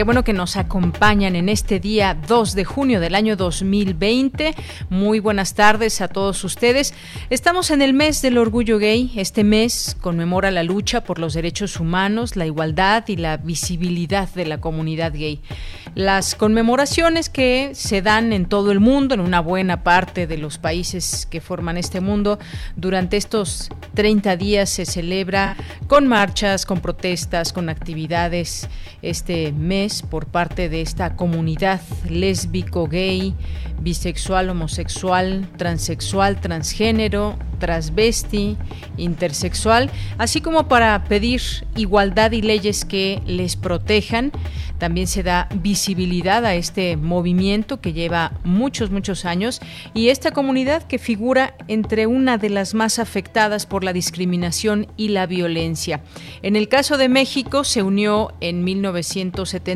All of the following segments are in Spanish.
Qué bueno que nos acompañan en este día 2 de junio del año 2020. Muy buenas tardes a todos ustedes. Estamos en el mes del orgullo gay. Este mes conmemora la lucha por los derechos humanos, la igualdad y la visibilidad de la comunidad gay. Las conmemoraciones que se dan en todo el mundo, en una buena parte de los países que forman este mundo, durante estos 30 días se celebra con marchas, con protestas, con actividades este mes por parte de esta comunidad lésbico, gay, bisexual, homosexual, transexual, transgénero, transvesti, intersexual, así como para pedir igualdad y leyes que les protejan. También se da visibilidad a este movimiento que lleva muchos, muchos años y esta comunidad que figura entre una de las más afectadas por la discriminación y la violencia. En el caso de México se unió en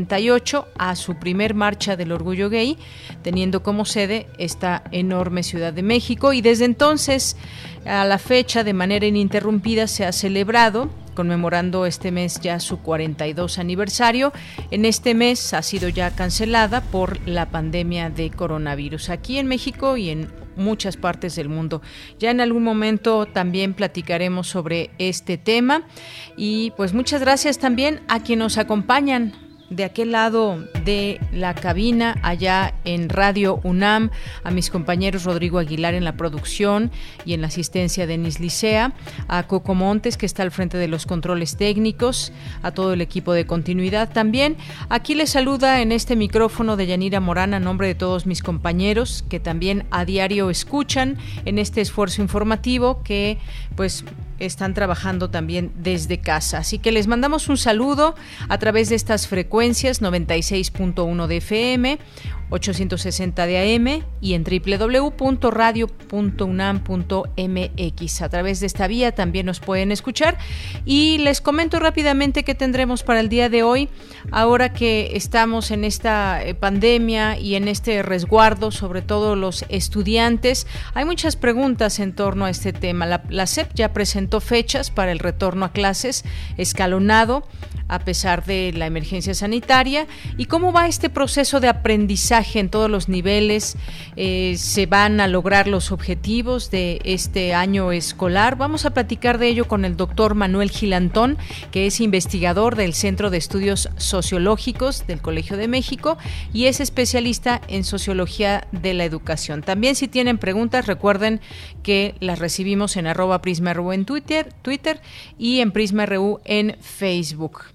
1978 a su primer marcha del orgullo gay, teniendo como sede esta enorme Ciudad de México y desde entonces a la fecha, de manera ininterrumpida, se ha celebrado conmemorando este mes ya su 42 aniversario. En este mes ha sido ya cancelada por la pandemia de coronavirus aquí en México y en muchas partes del mundo. Ya en algún momento también platicaremos sobre este tema y pues muchas gracias también a quienes nos acompañan de aquel lado de la cabina, allá en Radio UNAM, a mis compañeros Rodrigo Aguilar en la producción y en la asistencia de Denis Licea, a Coco Montes, que está al frente de los controles técnicos, a todo el equipo de continuidad también. Aquí les saluda en este micrófono de Yanira Morán a nombre de todos mis compañeros que también a diario escuchan en este esfuerzo informativo que pues están trabajando también desde casa. Así que les mandamos un saludo a través de estas frecuencias 96.1 de FM 860 de AM y en www.radio.unam.mx. A través de esta vía también nos pueden escuchar. Y les comento rápidamente qué tendremos para el día de hoy, ahora que estamos en esta eh, pandemia y en este resguardo, sobre todo los estudiantes. Hay muchas preguntas en torno a este tema. La, la SEP ya presentó fechas para el retorno a clases escalonado a pesar de la emergencia sanitaria y cómo va este proceso de aprendizaje en todos los niveles. Eh, ¿Se van a lograr los objetivos de este año escolar? Vamos a platicar de ello con el doctor Manuel Gilantón, que es investigador del Centro de Estudios Sociológicos del Colegio de México y es especialista en sociología de la educación. También si tienen preguntas, recuerden que las recibimos en arroba prisma.ru en Twitter, Twitter y en prisma.ru en Facebook.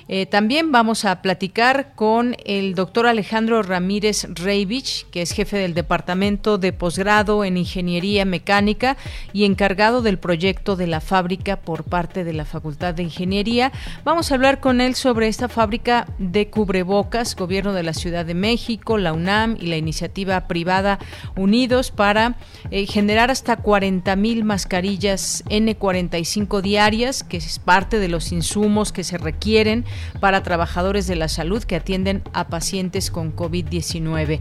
Eh, también vamos a platicar con el doctor Alejandro Ramírez Reivich, que es jefe del Departamento de Posgrado en Ingeniería Mecánica y encargado del proyecto de la fábrica por parte de la Facultad de Ingeniería. Vamos a hablar con él sobre esta fábrica de cubrebocas, Gobierno de la Ciudad de México, la UNAM y la iniciativa privada Unidos para eh, generar hasta 40 mil mascarillas N45 diarias, que es parte de los insumos que se requieren para trabajadores de la salud que atienden a pacientes con COVID-19.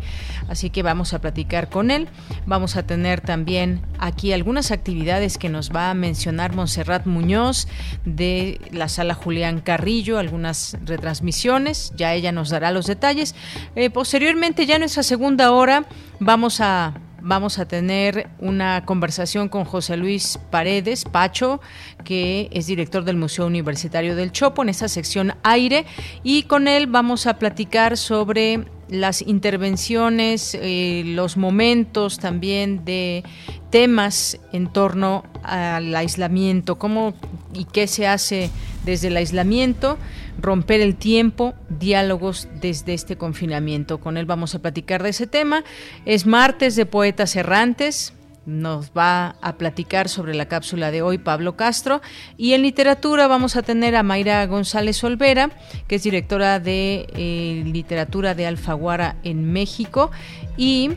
Así que vamos a platicar con él. Vamos a tener también aquí algunas actividades que nos va a mencionar Montserrat Muñoz de la sala Julián Carrillo, algunas retransmisiones. Ya ella nos dará los detalles. Eh, posteriormente, ya en nuestra segunda hora, vamos a vamos a tener una conversación con José Luis Paredes Pacho, que es director del Museo Universitario del Chopo, en esta sección aire, y con él vamos a platicar sobre las intervenciones, eh, los momentos también de temas en torno al aislamiento, cómo y qué se hace desde el aislamiento, romper el tiempo, diálogos desde este confinamiento. Con él vamos a platicar de ese tema. Es martes de Poetas Errantes, nos va a platicar sobre la cápsula de hoy Pablo Castro. Y en literatura vamos a tener a Mayra González Olvera, que es directora de eh, literatura de Alfaguara en México. Y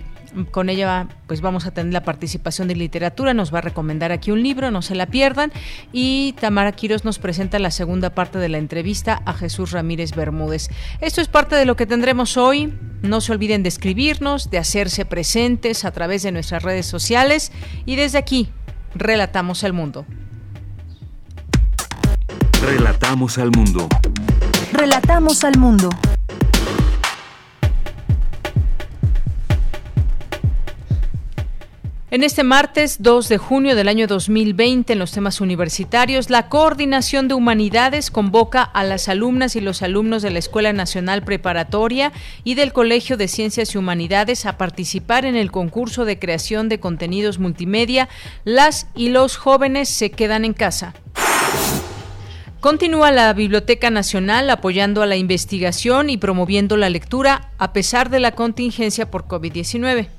con ella pues vamos a tener la participación de literatura, nos va a recomendar aquí un libro, no se la pierdan. Y Tamara Quiros nos presenta la segunda parte de la entrevista a Jesús Ramírez Bermúdez. Esto es parte de lo que tendremos hoy. No se olviden de escribirnos, de hacerse presentes a través de nuestras redes sociales y desde aquí, relatamos al mundo. Relatamos al mundo. Relatamos al mundo. En este martes 2 de junio del año 2020, en los temas universitarios, la Coordinación de Humanidades convoca a las alumnas y los alumnos de la Escuela Nacional Preparatoria y del Colegio de Ciencias y Humanidades a participar en el concurso de creación de contenidos multimedia Las y los jóvenes se quedan en casa. Continúa la Biblioteca Nacional apoyando a la investigación y promoviendo la lectura a pesar de la contingencia por COVID-19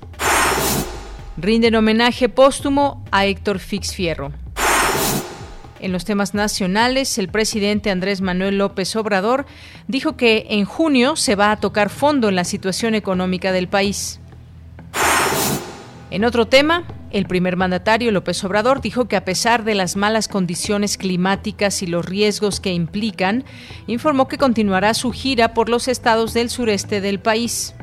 rinden homenaje póstumo a Héctor Fix Fierro. En los temas nacionales, el presidente Andrés Manuel López Obrador dijo que en junio se va a tocar fondo en la situación económica del país. En otro tema, el primer mandatario López Obrador dijo que a pesar de las malas condiciones climáticas y los riesgos que implican, informó que continuará su gira por los estados del sureste del país.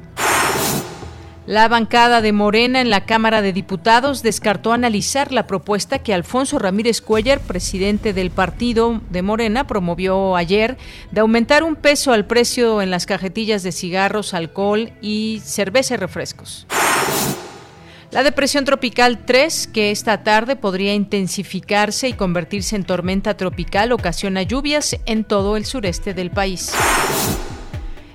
La bancada de Morena en la Cámara de Diputados descartó analizar la propuesta que Alfonso Ramírez Cuellar, presidente del partido de Morena, promovió ayer de aumentar un peso al precio en las cajetillas de cigarros, alcohol y cerveza y refrescos. La depresión tropical 3, que esta tarde podría intensificarse y convertirse en tormenta tropical, ocasiona lluvias en todo el sureste del país.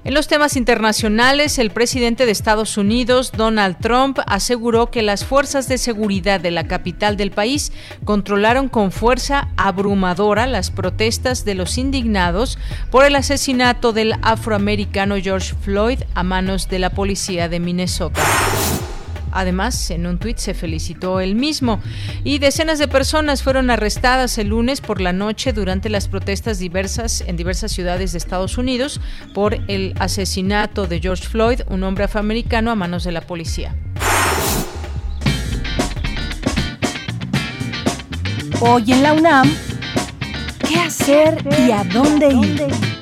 En los temas internacionales, el presidente de Estados Unidos, Donald Trump, aseguró que las fuerzas de seguridad de la capital del país controlaron con fuerza abrumadora las protestas de los indignados por el asesinato del afroamericano George Floyd a manos de la policía de Minnesota. Además, en un tuit se felicitó él mismo. Y decenas de personas fueron arrestadas el lunes por la noche durante las protestas diversas en diversas ciudades de Estados Unidos por el asesinato de George Floyd, un hombre afroamericano, a manos de la policía. Hoy en la UNAM, ¿qué hacer y a dónde ir?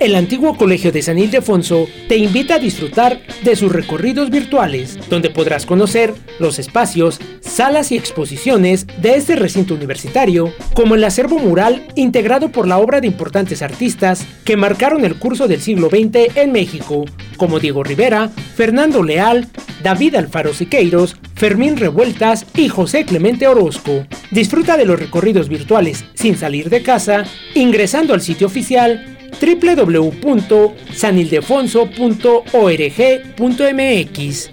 El antiguo Colegio de San Ildefonso te invita a disfrutar de sus recorridos virtuales, donde podrás conocer los espacios, salas y exposiciones de este recinto universitario, como el acervo mural integrado por la obra de importantes artistas que marcaron el curso del siglo XX en México, como Diego Rivera, Fernando Leal, David Alfaro Siqueiros, Fermín Revueltas y José Clemente Orozco. Disfruta de los recorridos virtuales sin salir de casa, ingresando al sitio oficial www.sanildefonso.org.mx.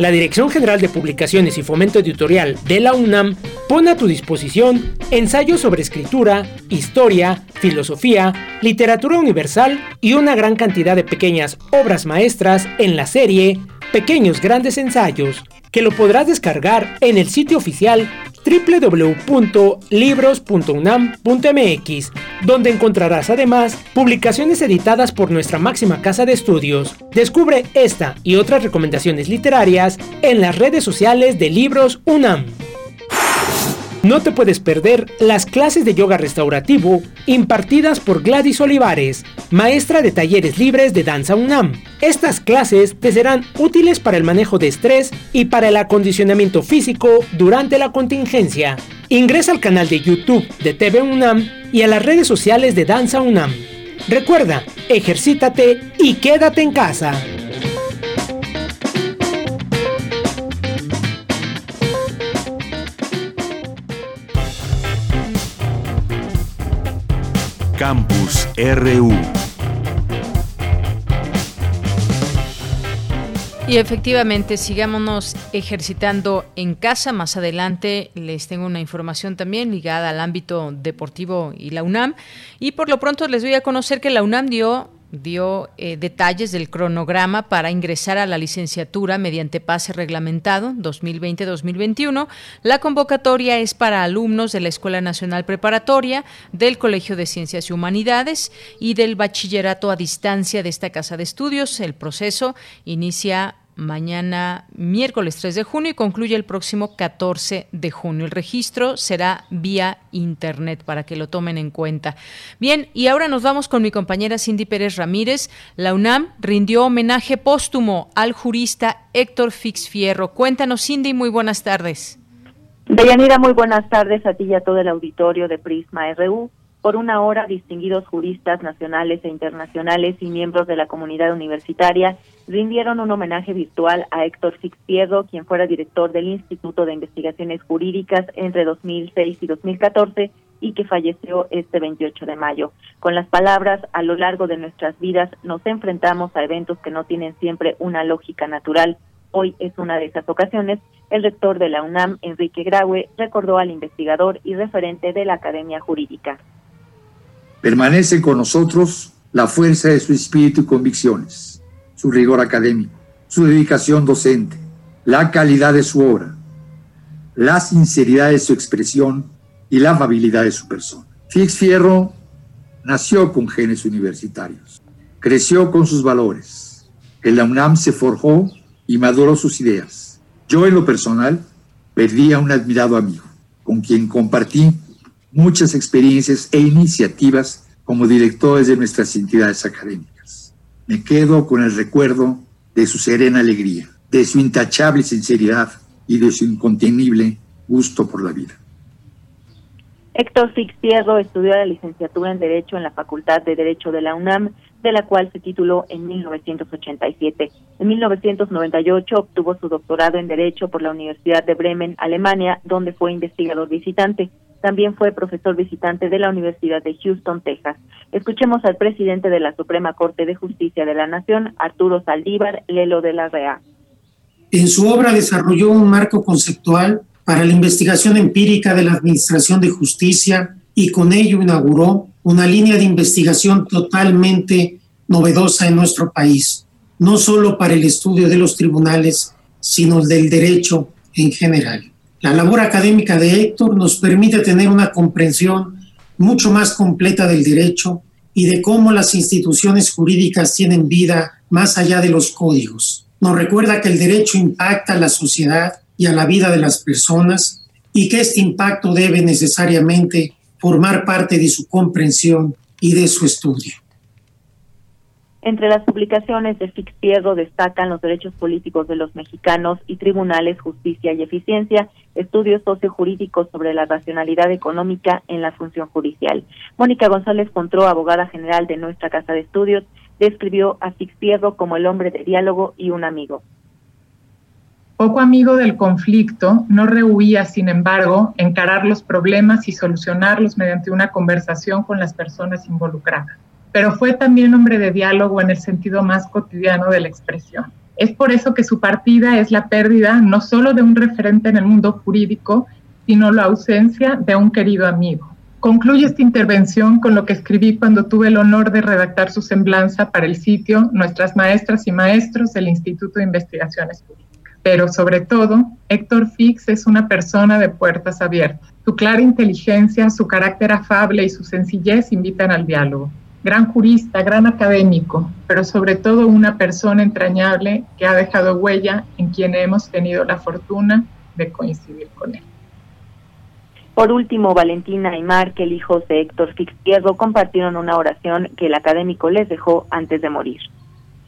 La Dirección General de Publicaciones y Fomento Editorial de la UNAM pone a tu disposición ensayos sobre escritura, historia, filosofía, literatura universal y una gran cantidad de pequeñas obras maestras en la serie Pequeños Grandes Ensayos, que lo podrás descargar en el sitio oficial www.libros.unam.mx, donde encontrarás además publicaciones editadas por nuestra máxima casa de estudios. Descubre esta y otras recomendaciones literarias en las redes sociales de Libros UNAM. No te puedes perder las clases de yoga restaurativo impartidas por Gladys Olivares, maestra de talleres libres de danza UNAM. Estas clases te serán útiles para el manejo de estrés y para el acondicionamiento físico durante la contingencia. Ingresa al canal de YouTube de TV UNAM y a las redes sociales de Danza UNAM. Recuerda, ejercítate y quédate en casa. Campus RU. Y efectivamente, sigámonos ejercitando en casa. Más adelante les tengo una información también ligada al ámbito deportivo y la UNAM. Y por lo pronto les voy a conocer que la UNAM dio dio eh, detalles del cronograma para ingresar a la licenciatura mediante pase reglamentado 2020-2021. La convocatoria es para alumnos de la Escuela Nacional Preparatoria, del Colegio de Ciencias y Humanidades y del Bachillerato a Distancia de esta Casa de Estudios. El proceso inicia mañana miércoles 3 de junio y concluye el próximo 14 de junio. El registro será vía internet para que lo tomen en cuenta. Bien, y ahora nos vamos con mi compañera Cindy Pérez Ramírez. La UNAM rindió homenaje póstumo al jurista Héctor Fix Fierro. Cuéntanos, Cindy, muy buenas tardes. Deyanira, muy buenas tardes a ti y a todo el auditorio de Prisma RU. Por una hora, distinguidos juristas nacionales e internacionales y miembros de la comunidad universitaria rindieron un homenaje virtual a Héctor Fixpierro, quien fuera director del Instituto de Investigaciones Jurídicas entre 2006 y 2014 y que falleció este 28 de mayo. Con las palabras, a lo largo de nuestras vidas nos enfrentamos a eventos que no tienen siempre una lógica natural. Hoy es una de esas ocasiones. El rector de la UNAM, Enrique Graue, recordó al investigador y referente de la Academia Jurídica. Permanece con nosotros la fuerza de su espíritu y convicciones, su rigor académico, su dedicación docente, la calidad de su obra, la sinceridad de su expresión y la amabilidad de su persona. Fix Fierro nació con genes universitarios, creció con sus valores. En la UNAM se forjó y maduró sus ideas. Yo en lo personal perdí a un admirado amigo, con quien compartí muchas experiencias e iniciativas como directores de nuestras entidades académicas. Me quedo con el recuerdo de su serena alegría, de su intachable sinceridad y de su incontenible gusto por la vida. Héctor Fixierro estudió la licenciatura en Derecho en la Facultad de Derecho de la UNAM, de la cual se tituló en 1987. En 1998 obtuvo su doctorado en Derecho por la Universidad de Bremen, Alemania, donde fue investigador visitante. También fue profesor visitante de la Universidad de Houston, Texas. Escuchemos al presidente de la Suprema Corte de Justicia de la Nación, Arturo Saldívar Lelo de la Rea. En su obra desarrolló un marco conceptual para la investigación empírica de la Administración de Justicia y con ello inauguró una línea de investigación totalmente novedosa en nuestro país, no solo para el estudio de los tribunales, sino del derecho en general. La labor académica de Héctor nos permite tener una comprensión mucho más completa del derecho y de cómo las instituciones jurídicas tienen vida más allá de los códigos. Nos recuerda que el derecho impacta a la sociedad y a la vida de las personas y que este impacto debe necesariamente formar parte de su comprensión y de su estudio. Entre las publicaciones de Fixpierro destacan los derechos políticos de los mexicanos y tribunales, justicia y eficiencia, estudios sociojurídicos sobre la racionalidad económica en la función judicial. Mónica González Contró, abogada general de nuestra Casa de Estudios, describió a Fixpierro como el hombre de diálogo y un amigo. Poco amigo del conflicto, no rehuía, sin embargo, encarar los problemas y solucionarlos mediante una conversación con las personas involucradas pero fue también hombre de diálogo en el sentido más cotidiano de la expresión. Es por eso que su partida es la pérdida no solo de un referente en el mundo jurídico, sino la ausencia de un querido amigo. Concluye esta intervención con lo que escribí cuando tuve el honor de redactar su semblanza para el sitio Nuestras Maestras y Maestros del Instituto de Investigaciones Jurídicas. Pero sobre todo, Héctor Fix es una persona de puertas abiertas. Su clara inteligencia, su carácter afable y su sencillez invitan al diálogo gran jurista, gran académico, pero sobre todo una persona entrañable que ha dejado huella en quien hemos tenido la fortuna de coincidir con él. Por último, Valentina y Mark, el hijo de Héctor Fixierro, compartieron una oración que el académico les dejó antes de morir.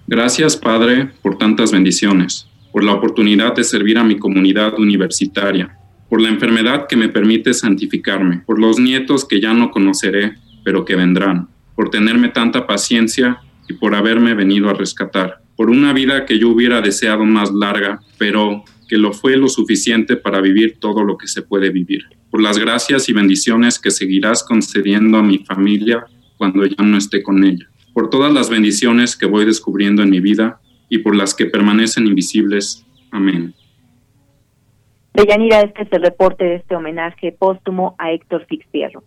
Gracias, Padre, por tantas bendiciones, por la oportunidad de servir a mi comunidad universitaria, por la enfermedad que me permite santificarme, por los nietos que ya no conoceré, pero que vendrán, por tenerme tanta paciencia y por haberme venido a rescatar, por una vida que yo hubiera deseado más larga, pero que lo fue lo suficiente para vivir todo lo que se puede vivir, por las gracias y bendiciones que seguirás concediendo a mi familia cuando ya no esté con ella, por todas las bendiciones que voy descubriendo en mi vida y por las que permanecen invisibles. Amén. Deyanira, este es el reporte de este homenaje póstumo a Héctor Fixfierro.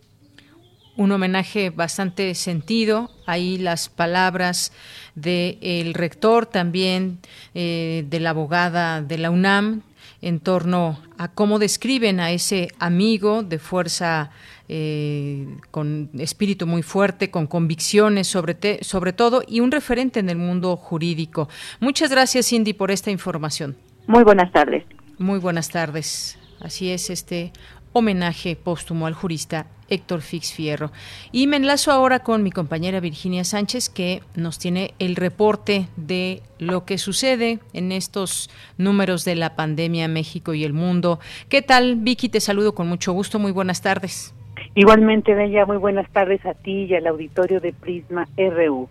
Un homenaje bastante sentido. Ahí las palabras del rector, también eh, de la abogada de la UNAM, en torno a cómo describen a ese amigo de fuerza eh, con espíritu muy fuerte, con convicciones sobre, sobre todo y un referente en el mundo jurídico. Muchas gracias, Cindy, por esta información. Muy buenas tardes. Muy buenas tardes. Así es este homenaje póstumo al jurista Héctor Fix Fierro. Y me enlazo ahora con mi compañera Virginia Sánchez, que nos tiene el reporte de lo que sucede en estos números de la pandemia México y el mundo. ¿Qué tal, Vicky? Te saludo con mucho gusto. Muy buenas tardes. Igualmente, Bella, muy buenas tardes a ti y al auditorio de Prisma RU.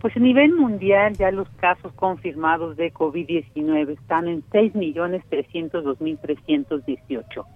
Pues a nivel mundial ya los casos confirmados de COVID-19 están en 6.302.318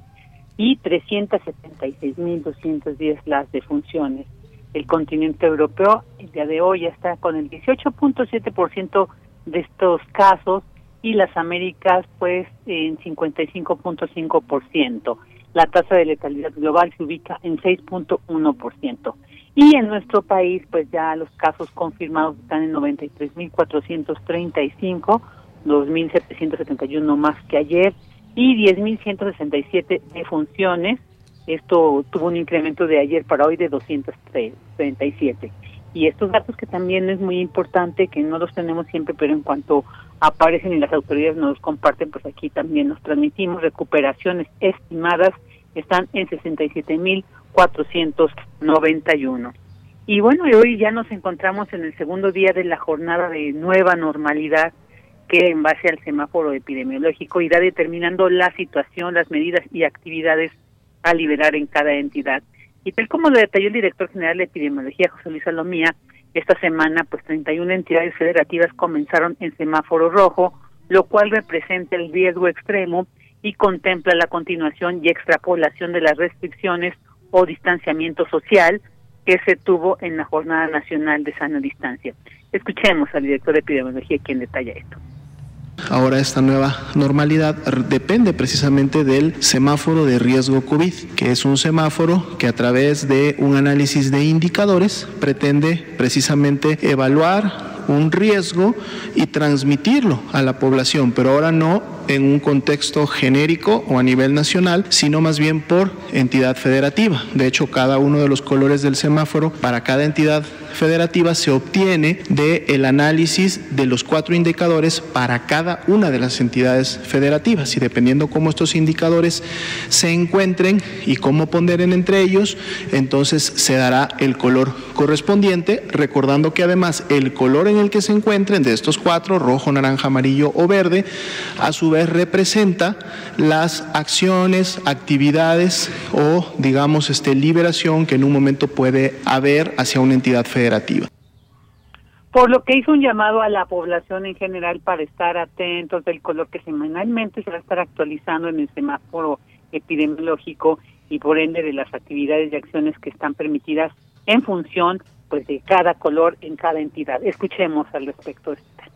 y 376.210 las defunciones. El continente europeo el día de hoy está con el 18.7% de estos casos y las Américas pues en 55.5%. La tasa de letalidad global se ubica en 6.1%. Y en nuestro país pues ya los casos confirmados están en 93.435, 2.771 más que ayer y 10.167 defunciones. Esto tuvo un incremento de ayer para hoy de 237. Y estos datos que también es muy importante, que no los tenemos siempre, pero en cuanto aparecen y las autoridades nos comparten, pues aquí también nos transmitimos. Recuperaciones estimadas están en 67.491. Y bueno, hoy ya nos encontramos en el segundo día de la jornada de nueva normalidad que en base al semáforo epidemiológico irá determinando la situación, las medidas y actividades a liberar en cada entidad. Y tal como lo detalló el director general de epidemiología, José Luis Salomía, esta semana pues 31 entidades federativas comenzaron en semáforo rojo, lo cual representa el riesgo extremo y contempla la continuación y extrapolación de las restricciones o distanciamiento social que se tuvo en la Jornada Nacional de Sana Distancia. Escuchemos al director de epidemiología quien detalla esto. Ahora esta nueva normalidad depende precisamente del semáforo de riesgo COVID, que es un semáforo que a través de un análisis de indicadores pretende precisamente evaluar un riesgo y transmitirlo a la población, pero ahora no en un contexto genérico o a nivel nacional, sino más bien por entidad federativa. De hecho, cada uno de los colores del semáforo para cada entidad federativa se obtiene del el análisis de los cuatro indicadores para cada una de las entidades federativas. Y dependiendo cómo estos indicadores se encuentren y cómo ponderen entre ellos, entonces se dará el color correspondiente, recordando que además el color en el que se encuentren de estos cuatro, rojo, naranja, amarillo o verde, a su vez representa las acciones, actividades o digamos este liberación que en un momento puede haber hacia una entidad federativa por lo que hizo un llamado a la población en general para estar atentos del color que semanalmente se va a estar actualizando en el semáforo epidemiológico y por ende de las actividades y acciones que están permitidas en función pues de cada color en cada entidad. Escuchemos al respecto este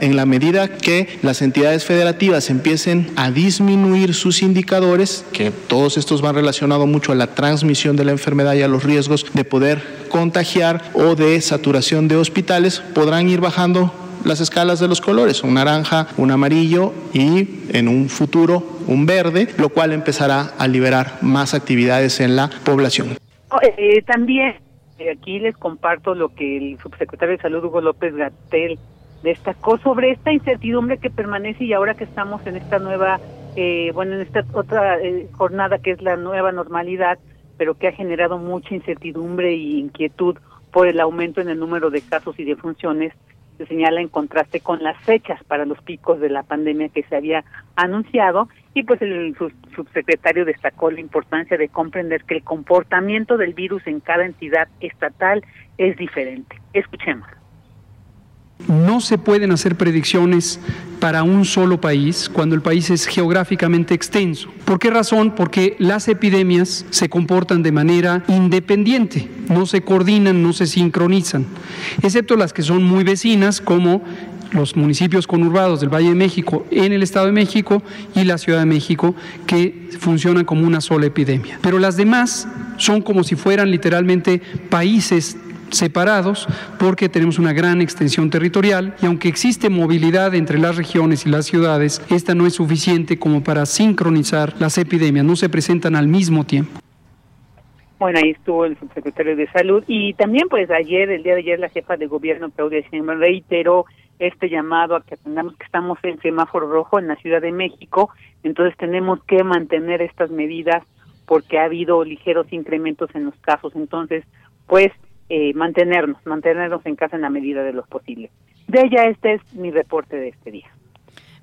en la medida que las entidades federativas empiecen a disminuir sus indicadores, que todos estos van relacionados mucho a la transmisión de la enfermedad y a los riesgos de poder contagiar o de saturación de hospitales, podrán ir bajando las escalas de los colores, un naranja, un amarillo y en un futuro un verde, lo cual empezará a liberar más actividades en la población. Oh, eh, también eh, aquí les comparto lo que el subsecretario de Salud Hugo López Gatel destacó sobre esta incertidumbre que permanece y ahora que estamos en esta nueva, eh, bueno, en esta otra eh, jornada que es la nueva normalidad, pero que ha generado mucha incertidumbre e inquietud por el aumento en el número de casos y de funciones, se señala en contraste con las fechas para los picos de la pandemia que se había anunciado y pues el subsecretario destacó la importancia de comprender que el comportamiento del virus en cada entidad estatal es diferente. Escuchemos. No se pueden hacer predicciones para un solo país cuando el país es geográficamente extenso. ¿Por qué razón? Porque las epidemias se comportan de manera independiente, no se coordinan, no se sincronizan, excepto las que son muy vecinas como los municipios conurbados del Valle de México en el Estado de México y la Ciudad de México que funcionan como una sola epidemia. Pero las demás son como si fueran literalmente países separados porque tenemos una gran extensión territorial y aunque existe movilidad entre las regiones y las ciudades, esta no es suficiente como para sincronizar las epidemias, no se presentan al mismo tiempo. Bueno, ahí estuvo el subsecretario de Salud y también pues ayer, el día de ayer, la jefa de gobierno, Claudia Sheinbaum, reiteró este llamado a que atendamos que estamos en semáforo rojo en la Ciudad de México, entonces tenemos que mantener estas medidas porque ha habido ligeros incrementos en los casos, entonces pues eh, mantenernos, mantenernos en casa en la medida de lo posible. De ella este es mi reporte de este día.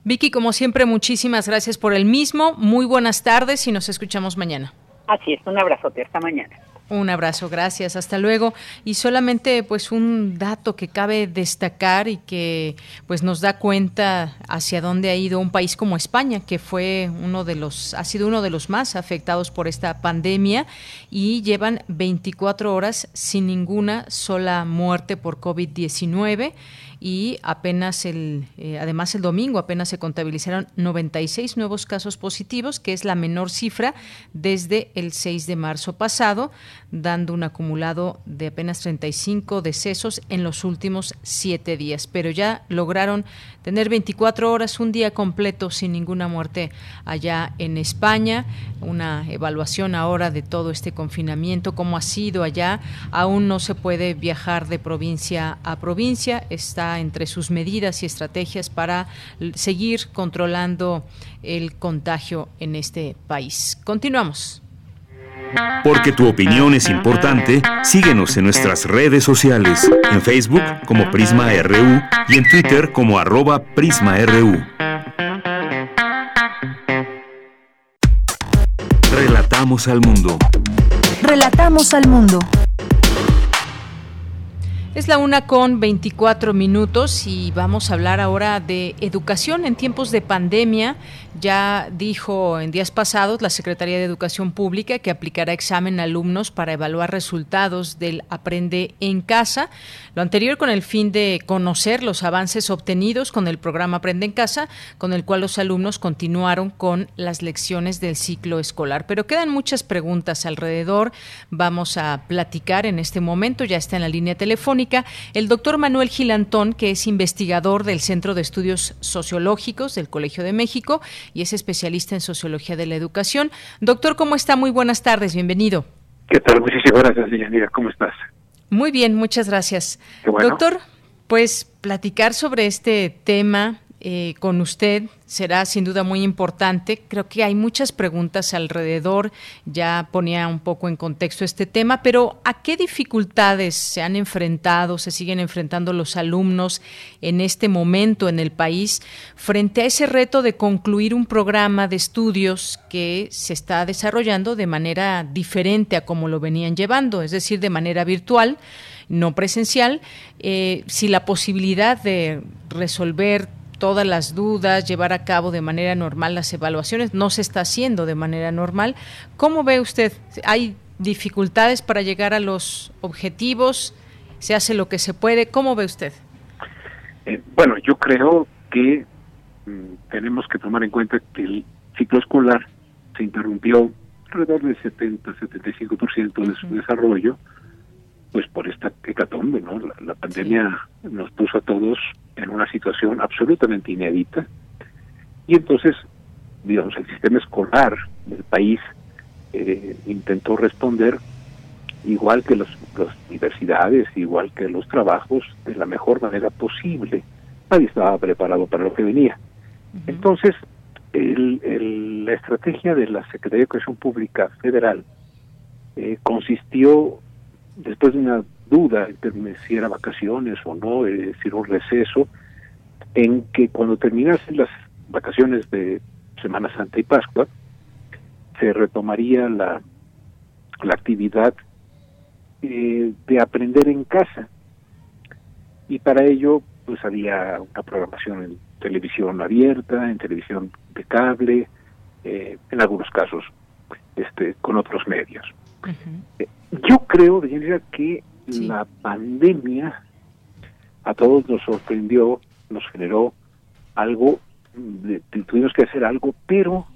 Vicky, como siempre, muchísimas gracias por el mismo. Muy buenas tardes y nos escuchamos mañana. Así es, un abrazote, hasta mañana. Un abrazo, gracias, hasta luego. Y solamente pues un dato que cabe destacar y que pues nos da cuenta hacia dónde ha ido un país como España, que fue uno de los ha sido uno de los más afectados por esta pandemia y llevan 24 horas sin ninguna sola muerte por COVID-19 y apenas el, eh, además el domingo apenas se contabilizaron 96 nuevos casos positivos, que es la menor cifra desde el 6 de marzo pasado, dando un acumulado de apenas 35 decesos en los últimos siete días. Pero ya lograron tener 24 horas, un día completo sin ninguna muerte allá en España. Una evaluación ahora de todo este confinamiento, cómo ha sido allá. Aún no se puede viajar de provincia a provincia. Está entre sus medidas y estrategias para seguir controlando el contagio en este país. Continuamos. Porque tu opinión es importante, síguenos en nuestras redes sociales, en Facebook como Prisma RU y en Twitter como arroba PrismaRU. Relatamos al mundo. Relatamos al mundo. Es la una con 24 minutos y vamos a hablar ahora de educación en tiempos de pandemia. Ya dijo en días pasados la Secretaría de Educación Pública que aplicará examen a alumnos para evaluar resultados del Aprende en Casa. Lo anterior con el fin de conocer los avances obtenidos con el programa Aprende en Casa, con el cual los alumnos continuaron con las lecciones del ciclo escolar. Pero quedan muchas preguntas alrededor. Vamos a platicar en este momento. Ya está en la línea telefónica el doctor Manuel Gilantón, que es investigador del Centro de Estudios Sociológicos del Colegio de México y es especialista en sociología de la educación. Doctor, ¿cómo está? Muy buenas tardes, bienvenido. ¿Qué tal? Muchísimas gracias, Yanira. ¿Cómo estás? Muy bien, muchas gracias. Doctor, pues platicar sobre este tema eh, con usted será sin duda muy importante. Creo que hay muchas preguntas alrededor, ya ponía un poco en contexto este tema, pero ¿a qué dificultades se han enfrentado, se siguen enfrentando los alumnos en este momento en el país frente a ese reto de concluir un programa de estudios que se está desarrollando de manera diferente a como lo venían llevando, es decir, de manera virtual? no presencial, eh, si la posibilidad de resolver todas las dudas, llevar a cabo de manera normal las evaluaciones, no se está haciendo de manera normal. ¿Cómo ve usted? ¿Hay dificultades para llegar a los objetivos? ¿Se hace lo que se puede? ¿Cómo ve usted? Eh, bueno, yo creo que mm, tenemos que tomar en cuenta que el ciclo escolar se interrumpió alrededor del 70-75% de su desarrollo pues por esta hecatombe, ¿no? La, pandemia nos puso a todos en una situación absolutamente inédita y entonces, digamos, el sistema escolar del país eh, intentó responder igual que las universidades, igual que los trabajos, de la mejor manera posible. Nadie estaba preparado para lo que venía. Entonces, el, la estrategia de la Secretaría de Educación Pública Federal eh, consistió después de una duda entre si era vacaciones o no, es decir, un receso, en que cuando terminasen las vacaciones de Semana Santa y Pascua, se retomaría la, la actividad eh, de aprender en casa. Y para ello, pues había una programación en televisión abierta, en televisión de cable, eh, en algunos casos este, con otros medios. Yo creo, de que la pandemia a todos nos sorprendió nos generó algo, tuvimos que hacer algo, pero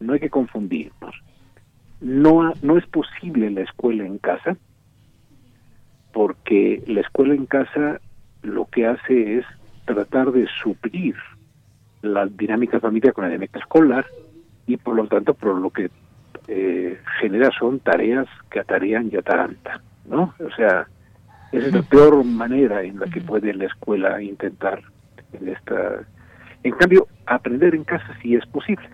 no hay que confundirnos. No, no es posible la escuela en casa, porque la escuela en casa lo que hace es tratar de suplir la dinámica familiar con la dinámica escolar y por lo tanto por lo que eh, genera son tareas que atarean y atarantan, ¿no? O sea, es la peor manera en la que puede la escuela intentar en esta en cambio aprender en casa sí es posible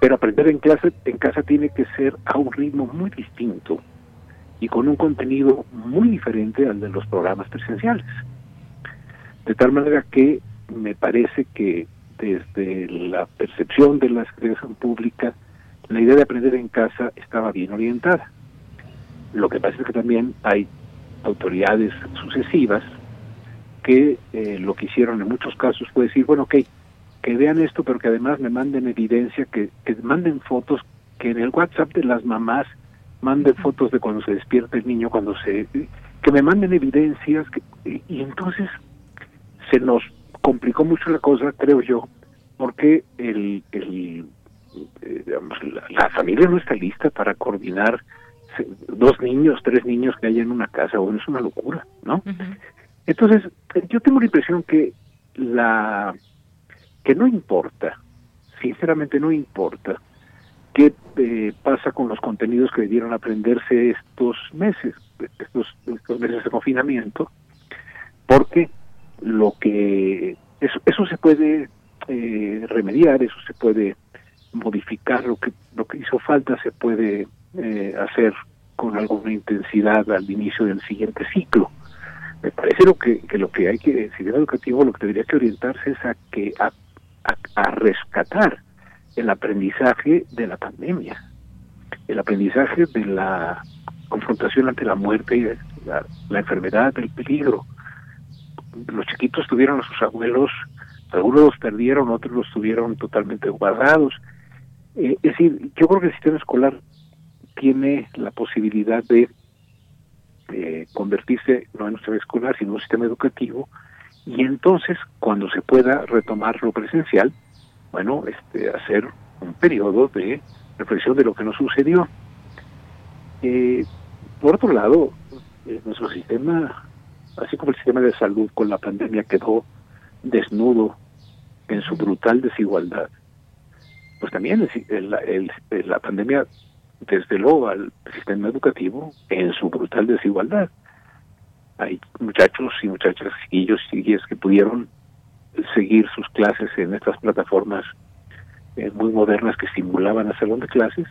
pero aprender en clase en casa tiene que ser a un ritmo muy distinto y con un contenido muy diferente al de los programas presenciales. De tal manera que me parece que desde la percepción de la educación pública la idea de aprender en casa estaba bien orientada. Lo que pasa es que también hay autoridades sucesivas que eh, lo que hicieron en muchos casos fue decir, bueno, ok, que vean esto, pero que además me manden evidencia, que, que manden fotos, que en el WhatsApp de las mamás manden fotos de cuando se despierta el niño, cuando se... que me manden evidencias, que, y entonces se nos complicó mucho la cosa, creo yo, porque el, el la, la, familia no está lista para coordinar dos niños, tres niños que hay en una casa, bueno, es una locura, ¿no? Entonces, yo tengo la impresión que la que no importa, sinceramente no importa qué eh, pasa con los contenidos que debieron aprenderse estos meses, estos, estos meses de confinamiento, porque lo que eso, eso se puede eh, remediar, eso se puede modificar, lo que lo que hizo falta se puede eh, hacer con alguna intensidad al inicio del siguiente ciclo. Me parece lo que, lo que hay que, el sistema educativo lo que debería que orientarse es a que a, a, rescatar el aprendizaje de la pandemia, el aprendizaje de la confrontación ante la muerte y la, la enfermedad, el peligro. Los chiquitos tuvieron a sus abuelos, algunos los perdieron, otros los tuvieron totalmente guardados. Eh, es decir, yo creo que el sistema escolar tiene la posibilidad de eh, convertirse no en un sistema escolar, sino en un sistema educativo, y entonces cuando se pueda retomar lo presencial, bueno, este, hacer un periodo de reflexión de lo que nos sucedió. Eh, por otro lado, nuestro sistema, así como el sistema de salud con la pandemia quedó desnudo en su brutal desigualdad, pues también la pandemia desde luego al sistema educativo en su brutal desigualdad. Hay muchachos y muchachas, chiquillos y chiquillas que pudieron seguir sus clases en estas plataformas eh, muy modernas que simulaban el salón de clases,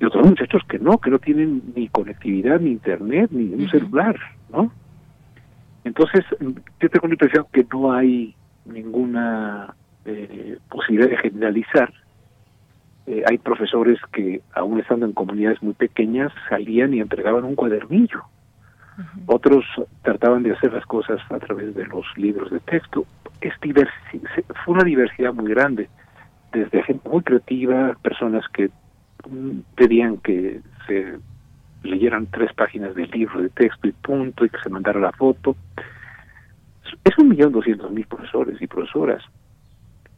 y otros muchachos que no, que no tienen ni conectividad, ni internet, ni un celular, ¿no? Entonces, yo tengo la impresión que no hay ninguna eh, posibilidad de generalizar eh, hay profesores que, aún estando en comunidades muy pequeñas, salían y entregaban un cuadernillo. Otros trataban de hacer las cosas a través de los libros de texto. Es fue una diversidad muy grande, desde gente muy creativa, personas que mm, pedían que se leyeran tres páginas del libro de texto y punto, y que se mandara la foto. Es un millón doscientos mil profesores y profesoras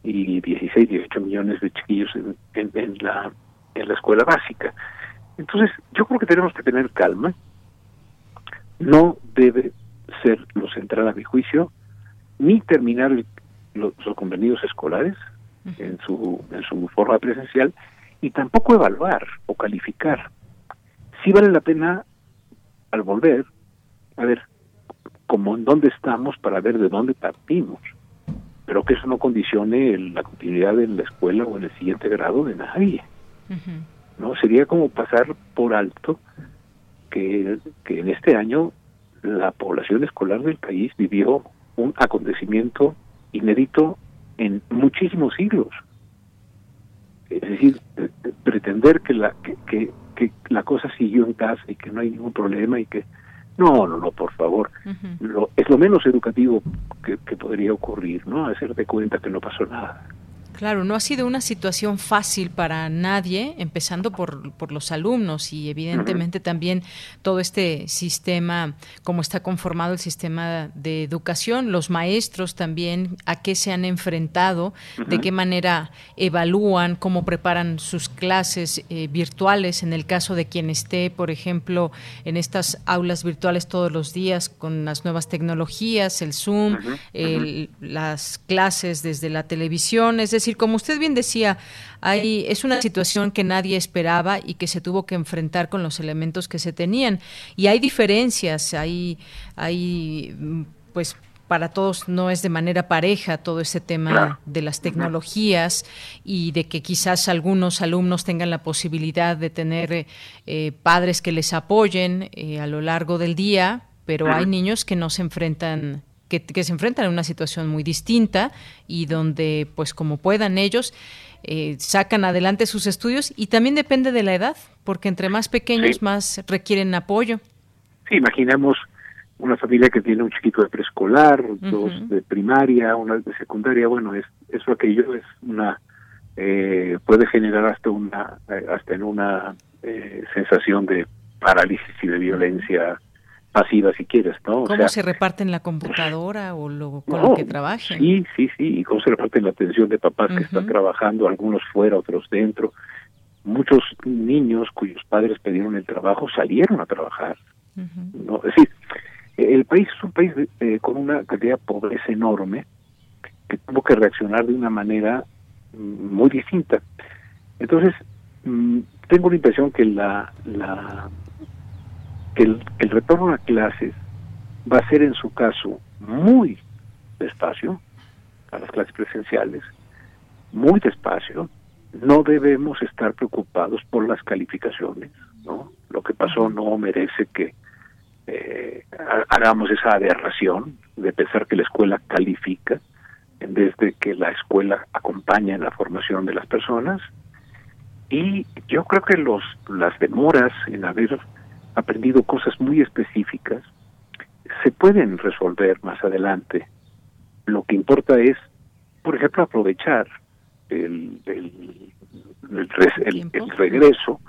y 16, 18 millones de chiquillos en, en, la, en la escuela básica. Entonces, yo creo que tenemos que tener calma. No debe ser lo central a mi juicio, ni terminar los, los convenidos escolares en su, en su forma presencial, y tampoco evaluar o calificar. Sí vale la pena, al volver, a ver, como en dónde estamos para ver de dónde partimos pero que eso no condicione la continuidad en la escuela o en el siguiente grado de nadie. no Sería como pasar por alto que, que en este año la población escolar del país vivió un acontecimiento inédito en muchísimos siglos. Es decir, pretender que la, que, que, que la cosa siguió en casa y que no hay ningún problema y que no, no, no, por favor. es lo menos educativo que, podría ocurrir, ¿no? Hacerte cuenta que no pasó nada. Claro, no ha sido una situación fácil para nadie, empezando por, por los alumnos y evidentemente también todo este sistema, cómo está conformado el sistema de educación, los maestros también, a qué se han enfrentado, de qué manera evalúan, cómo preparan sus clases eh, virtuales, en el caso de quien esté, por ejemplo, en estas aulas virtuales todos los días con las nuevas tecnologías, el Zoom, las clases desde la televisión, es decir, como usted bien decía, hay, es una situación que nadie esperaba y que se tuvo que enfrentar con los elementos que se tenían. Y hay diferencias, hay, hay pues para todos no es de manera pareja todo ese tema de las tecnologías y de que quizás algunos alumnos tengan la posibilidad de tener eh, padres que les apoyen eh, a lo largo del día, pero hay niños que no se enfrentan que, se enfrentan a una situación muy distinta y donde, pues como puedan ellos, eh, sacan adelante sus estudios y también depende de la edad, porque entre más pequeños más requieren apoyo. Sí, imaginemos una familia que tiene un chiquito de preescolar, dos de primaria, una de secundaria, bueno, es eso aquello es una eh, puede generar hasta una eh, hasta en una sensación de parálisis y de violencia pasiva si quieres, ¿no? ¿Cómo se reparten la computadora o lo, con lo que trabajen? Sí, sí, sí, y cómo se reparten la atención de papás que están trabajando, algunos fuera, otros dentro. Muchos niños cuyos padres pidieron el trabajo salieron a trabajar. ¿no? Es decir, el país es un país eh, con una cantidad de pobreza enorme que tuvo que reaccionar de una manera mm, muy distinta. Entonces, mm, tengo la impresión que la, la que el, retorno a clases va a ser en su caso muy despacio, a las clases presenciales, muy despacio, no debemos estar preocupados por las calificaciones, ¿no? Lo que pasó no merece que eh, hagamos esa aberración de pensar que la escuela califica en vez de que la escuela acompaña en la formación de las personas. Y yo creo que los las demoras en haber aprendido cosas muy específicas, se pueden resolver más adelante. Lo que importa es, por ejemplo, aprovechar el, el, el, regreso.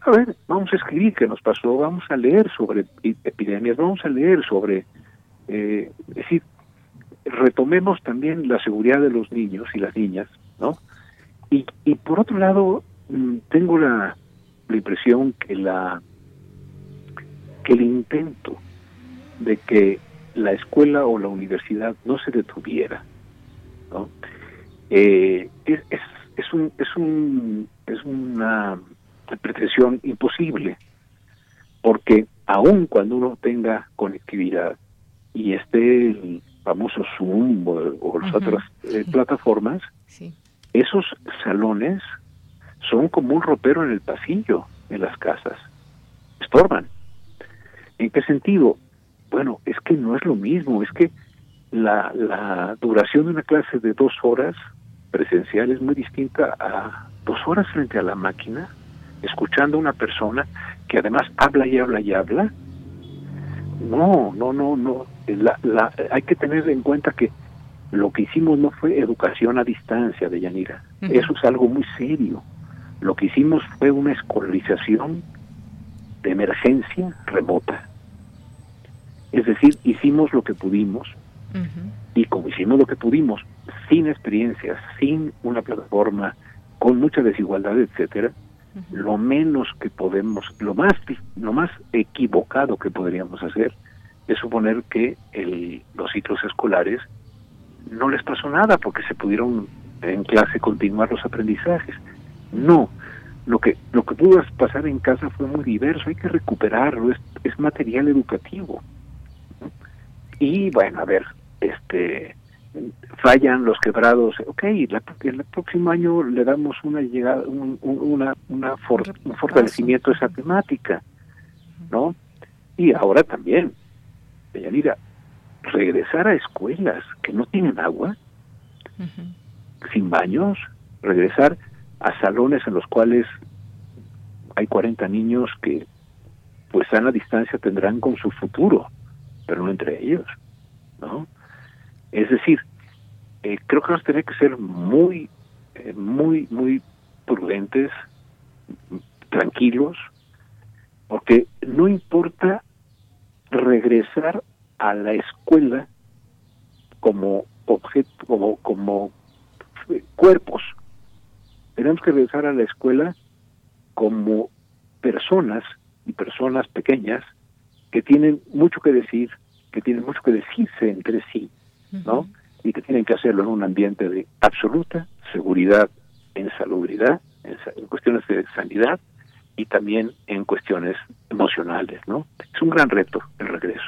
A ver, vamos a escribir qué nos pasó, vamos a leer sobre epidemias, vamos a leer sobre, eh, es decir, retomemos también la seguridad de los niños y las niñas, ¿no? Y, y por otro lado, mm, tengo la, la impresión que la que el intento de que la escuela o la universidad no se detuviera ¿no? Eh, es, es, es, un, es, un, es una pretensión imposible porque aun cuando uno tenga conectividad y esté el famoso Zoom o, las otras eh, plataformas, esos salones son como un ropero en el pasillo en las casas, estorban. ¿En qué sentido? Bueno, es que no es lo mismo, es que la, la duración de una clase de dos horas presencial es muy distinta a dos horas frente a la máquina, escuchando a una persona que además habla y habla y habla. No, no, no, no. La, la, hay que tener en cuenta que lo que hicimos no fue educación a distancia de Yanira. Eso es algo muy serio. Lo que hicimos fue una escolarización de emergencia remota. Es decir, hicimos lo que pudimos y como hicimos lo que pudimos, sin experiencia, sin una plataforma, con mucha desigualdad, etcétera, lo menos que podemos, lo más, lo más equivocado que podríamos hacer es suponer que el, los ciclos escolares no les pasó nada porque se pudieron en clase continuar los aprendizajes. No, lo que lo que pudo pasar en casa fue muy diverso, hay que recuperarlo, es, es material educativo. Y bueno, a ver, este fallan los quebrados, ok, el próximo año le damos una llegada, un, una, una un fortalecimiento de esa temática, ¿no? Y ahora también, mira, regresar a escuelas que no tienen agua, sin baños, regresar a salones en los cuales hay 40 niños que pues a la distancia tendrán con su futuro, pero no entre ellos, ¿no? Es decir, eh, creo que a tener que ser muy eh, muy, muy prudentes, tranquilos, porque no importa regresar a la escuela como objeto, como, como cuerpos. Tenemos que regresar a la escuela como personas y personas pequeñas que tienen mucho que decir, que tienen mucho que decirse entre sí, ¿no? Y que tienen que hacerlo en un ambiente de absoluta seguridad en salubridad, en, cuestiones de sanidad y también en cuestiones emocionales, ¿no? Es un gran reto el regreso.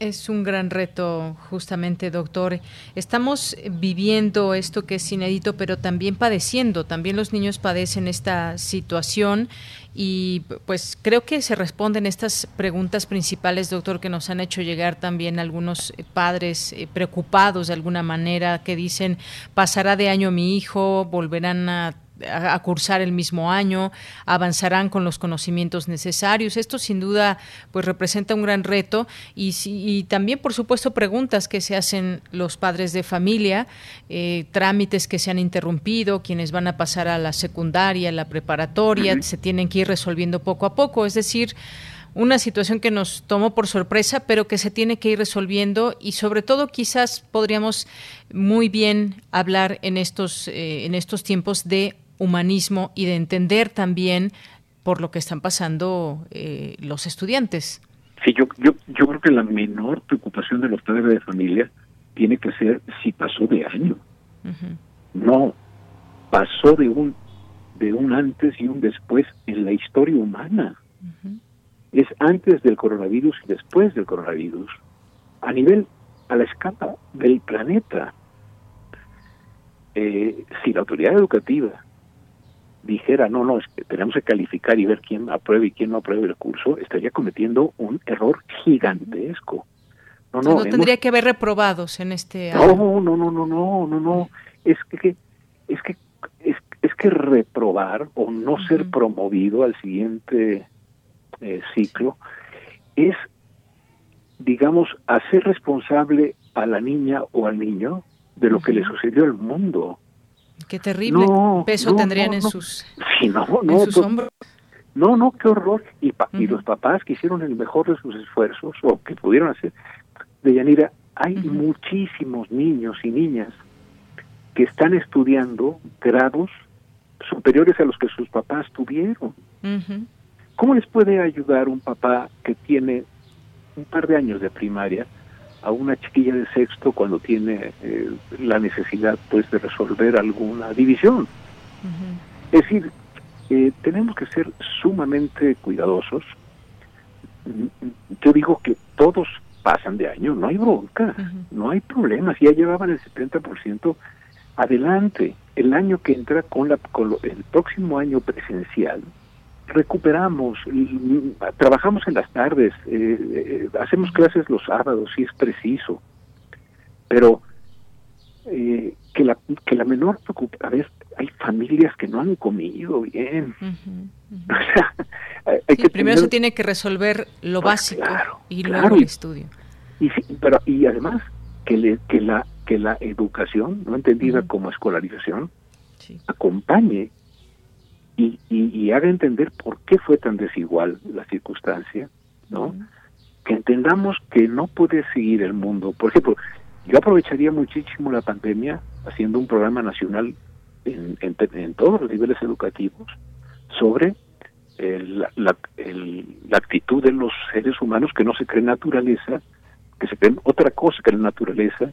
Es un gran reto, justamente, doctor. Estamos viviendo esto que es inédito, pero también padeciendo. También los niños padecen esta situación y pues creo que se responden estas preguntas principales, doctor, que nos han hecho llegar también algunos padres eh, preocupados de alguna manera, que dicen, pasará de año mi hijo, volverán a a, cursar el mismo año, avanzarán con los conocimientos necesarios. Esto sin duda pues representa un gran reto y, y también por supuesto preguntas que se hacen los padres de familia, eh, trámites que se han interrumpido, quienes van a pasar a la secundaria, a la preparatoria, se tienen que ir resolviendo poco a poco. Es decir, una situación que nos tomó por sorpresa, pero que se tiene que ir resolviendo y sobre todo quizás podríamos muy bien hablar en estos, eh, en estos tiempos de humanismo y de entender también por lo que están pasando eh, los estudiantes. Sí, yo, yo, yo creo que la menor preocupación de los padres de familia tiene que ser si pasó de año. No, pasó de un de un antes y un después en la historia humana. Es antes del coronavirus y después del coronavirus. A nivel, a la escala del planeta. Eh, si la autoridad educativa dijera, no, no, es que tenemos que calificar y ver quién aprueba y quién no aprueba el curso, estaría cometiendo un error gigantesco. No, no, no tendría que haber reprobados en este No, no, no, no, no, no, no. Es que es que es, es que reprobar o no ser promovido al siguiente eh, ciclo es digamos hacer responsable a la niña o al niño de lo que le sucedió al mundo. Qué terrible peso tendrían en sus, no, sus pues, hombros. No, no, qué horror. Y, y los papás que hicieron el mejor de sus esfuerzos, o que pudieron hacer, de Yanira, hay muchísimos niños y niñas que están estudiando grados superiores a los que sus papás tuvieron. ¿Cómo les puede ayudar un papá que tiene un par de años de primaria a una chiquilla de sexto cuando tiene eh, la necesidad pues de resolver alguna división. Es decir, eh, tenemos que ser sumamente cuidadosos. Yo digo que todos pasan de año, no hay bronca, no hay problema. Si ya llevaban el 70%, adelante. El año que entra con, la, con el próximo año presencial, recuperamos, trabajamos en las tardes, eh, eh, hacemos clases los sábados si es preciso, pero eh, que la que la menor a ver, hay familias que no han comido bien. primero se tiene que resolver lo pues básico y luego el estudio. Y, pero y además que le, que la que la educación, no entendida como escolarización, acompañe y, y, haga entender por qué fue tan desigual la circunstancia, ¿no? Que entendamos que no puede seguir el mundo. Por ejemplo, yo aprovecharía muchísimo la pandemia haciendo un programa nacional en, en, todos los niveles educativos sobre la, la, la, actitud de los seres humanos que no se creen naturaleza, que se creen otra cosa que la naturaleza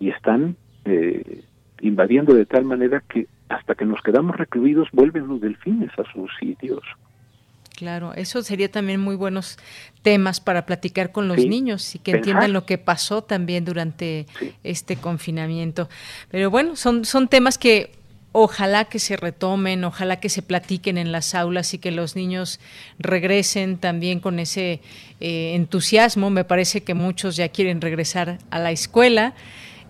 y están eh, invadiendo de tal manera que hasta que nos quedamos recluidos vuelven los delfines a sus sitios. Claro, eso sería también muy buenos temas para platicar con los niños y que entiendan lo que pasó también durante este confinamiento. Pero bueno, son, son temas que ojalá que se retomen, ojalá que se platiquen en las aulas y que los niños regresen también con ese eh, entusiasmo. Me parece que muchos ya quieren regresar a la escuela.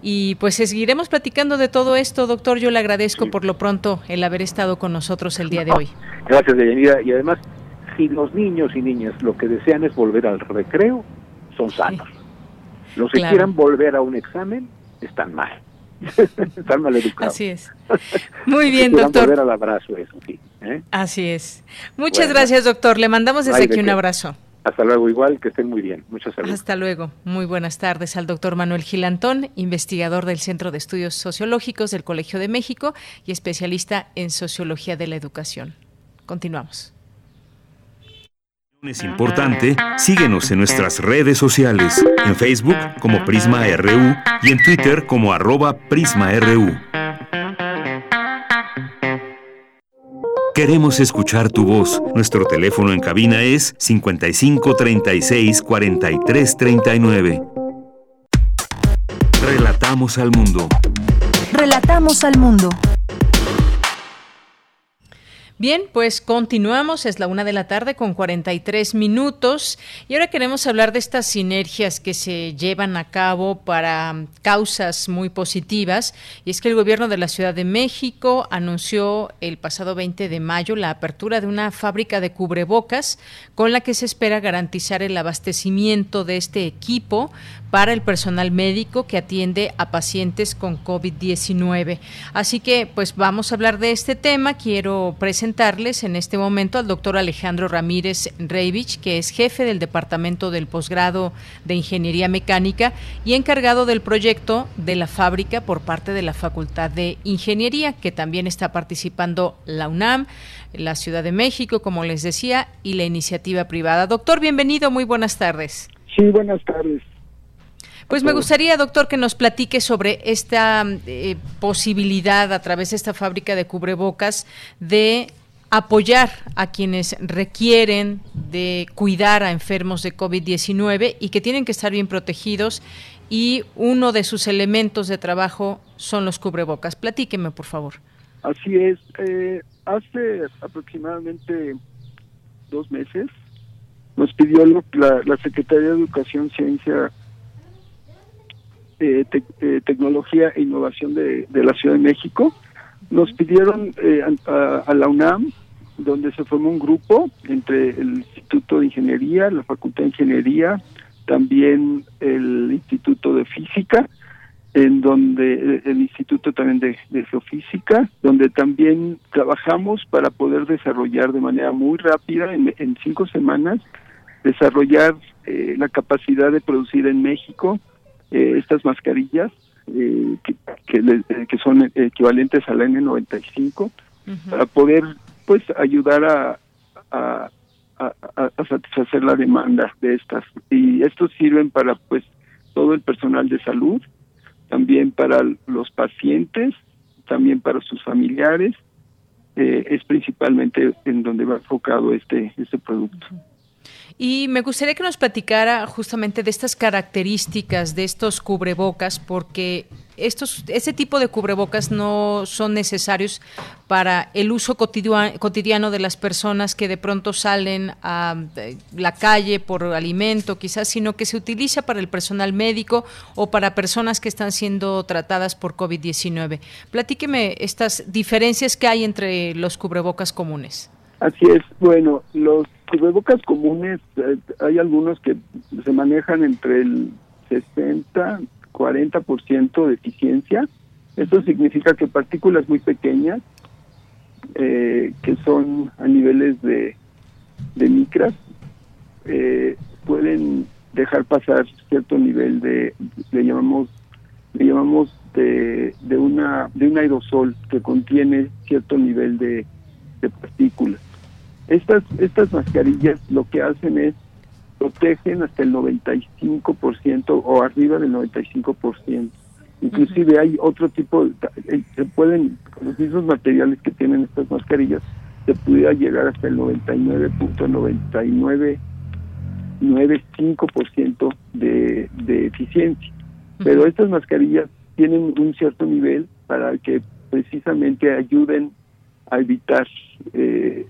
Y pues seguiremos platicando de todo esto, doctor. Yo le agradezco por lo pronto el haber estado con nosotros el día de hoy. Gracias, Deyanira. Y además, si los niños y niñas lo que desean es volver al recreo, son sanos. Los que quieran volver a un examen, están mal. Están mal educados. Así es. Muy bien, doctor. al abrazo, eso sí. ¿eh? Así es. Muchas gracias, doctor. Le mandamos desde aquí un abrazo. Hasta luego, igual, que estén muy bien. Muchas gracias. Hasta luego. Muy buenas tardes al doctor Manuel Gilantón, investigador del Centro de Estudios Sociológicos del Colegio de México y especialista en Sociología de la Educación. Continuamos. Es importante, síguenos en nuestras redes sociales, en Facebook como Prisma RU y en Twitter como arroba PrismaRU. Queremos escuchar tu voz. Nuestro teléfono en cabina es 55 36 43 39. Relatamos al mundo. Relatamos al mundo. Bien, pues continuamos, es la una de la tarde con 43 minutos y ahora queremos hablar de estas sinergias que se llevan a cabo para causas muy positivas y es que el gobierno de la Ciudad de México anunció el pasado 20 de mayo la apertura de una fábrica de cubrebocas con la que se espera garantizar el abastecimiento de este equipo para el personal médico que atiende a pacientes con COVID-19. Así que, pues vamos a hablar de este tema. Quiero presentarles en este momento al doctor Alejandro Ramírez Reivich, que es jefe del Departamento del Posgrado de Ingeniería Mecánica y encargado del proyecto de la fábrica por parte de la Facultad de Ingeniería, que también está participando la UNAM, la Ciudad de México, como les decía, y la iniciativa privada. Doctor, bienvenido, muy buenas tardes. Sí, buenas tardes. Pues me gustaría, doctor, que nos platique sobre esta eh, posibilidad a través de esta fábrica de cubrebocas de apoyar a quienes requieren de cuidar a enfermos de COVID-19 y que tienen que estar bien protegidos y uno de sus elementos de trabajo son los cubrebocas. Platíqueme, por favor. Así es. Eh, hace aproximadamente dos meses nos pidió la, la Secretaría de Educación, Ciencia eh, Tecnología e Innovación de, la Ciudad de México, nos pidieron eh, a, la UNAM, donde se formó un grupo entre el Instituto de Ingeniería, la Facultad de Ingeniería, también el Instituto de Física, en donde el Instituto también de, Geofísica, donde también trabajamos para poder desarrollar de manera muy rápida, en, cinco semanas, desarrollar eh, la capacidad de producir en México eh, estas mascarillas eh, que, eh, que, son equivalentes a la N95 para poder pues ayudar a, a, a, satisfacer la demanda de estas. Y estos sirven para pues todo el personal de salud también para los pacientes también para sus familiares es principalmente en donde va enfocado este este producto y me gustaría que nos platicara justamente de estas características de estos cubrebocas, porque estos, ese tipo de cubrebocas no son necesarios para el uso cotidiano de las personas que de pronto salen a eh, la calle por alimento, quizás, sino que se utiliza para el personal médico o para personas que están siendo tratadas por COVID-19. Platíqueme estas diferencias que hay entre los cubrebocas comunes. Así es, bueno, los cubrebocas comunes, eh, hay algunos que se manejan entre el 60, 40% de eficiencia. Esto significa que partículas muy pequeñas, eh, que son a niveles de, de micras, eh, pueden dejar pasar cierto nivel de, le llamamos, le llamamos de, de, una, de un aerosol que contiene cierto nivel de, de partículas. Estas, estas mascarillas lo que hacen es protegen hasta el 95% o arriba del 95%. Inclusive hay otro tipo, de, eh, se pueden, con los mismos materiales que tienen estas mascarillas, se pudiera llegar hasta el 99.9995% de, de eficiencia. Pero estas mascarillas tienen un cierto nivel para que precisamente ayuden a evitar eh,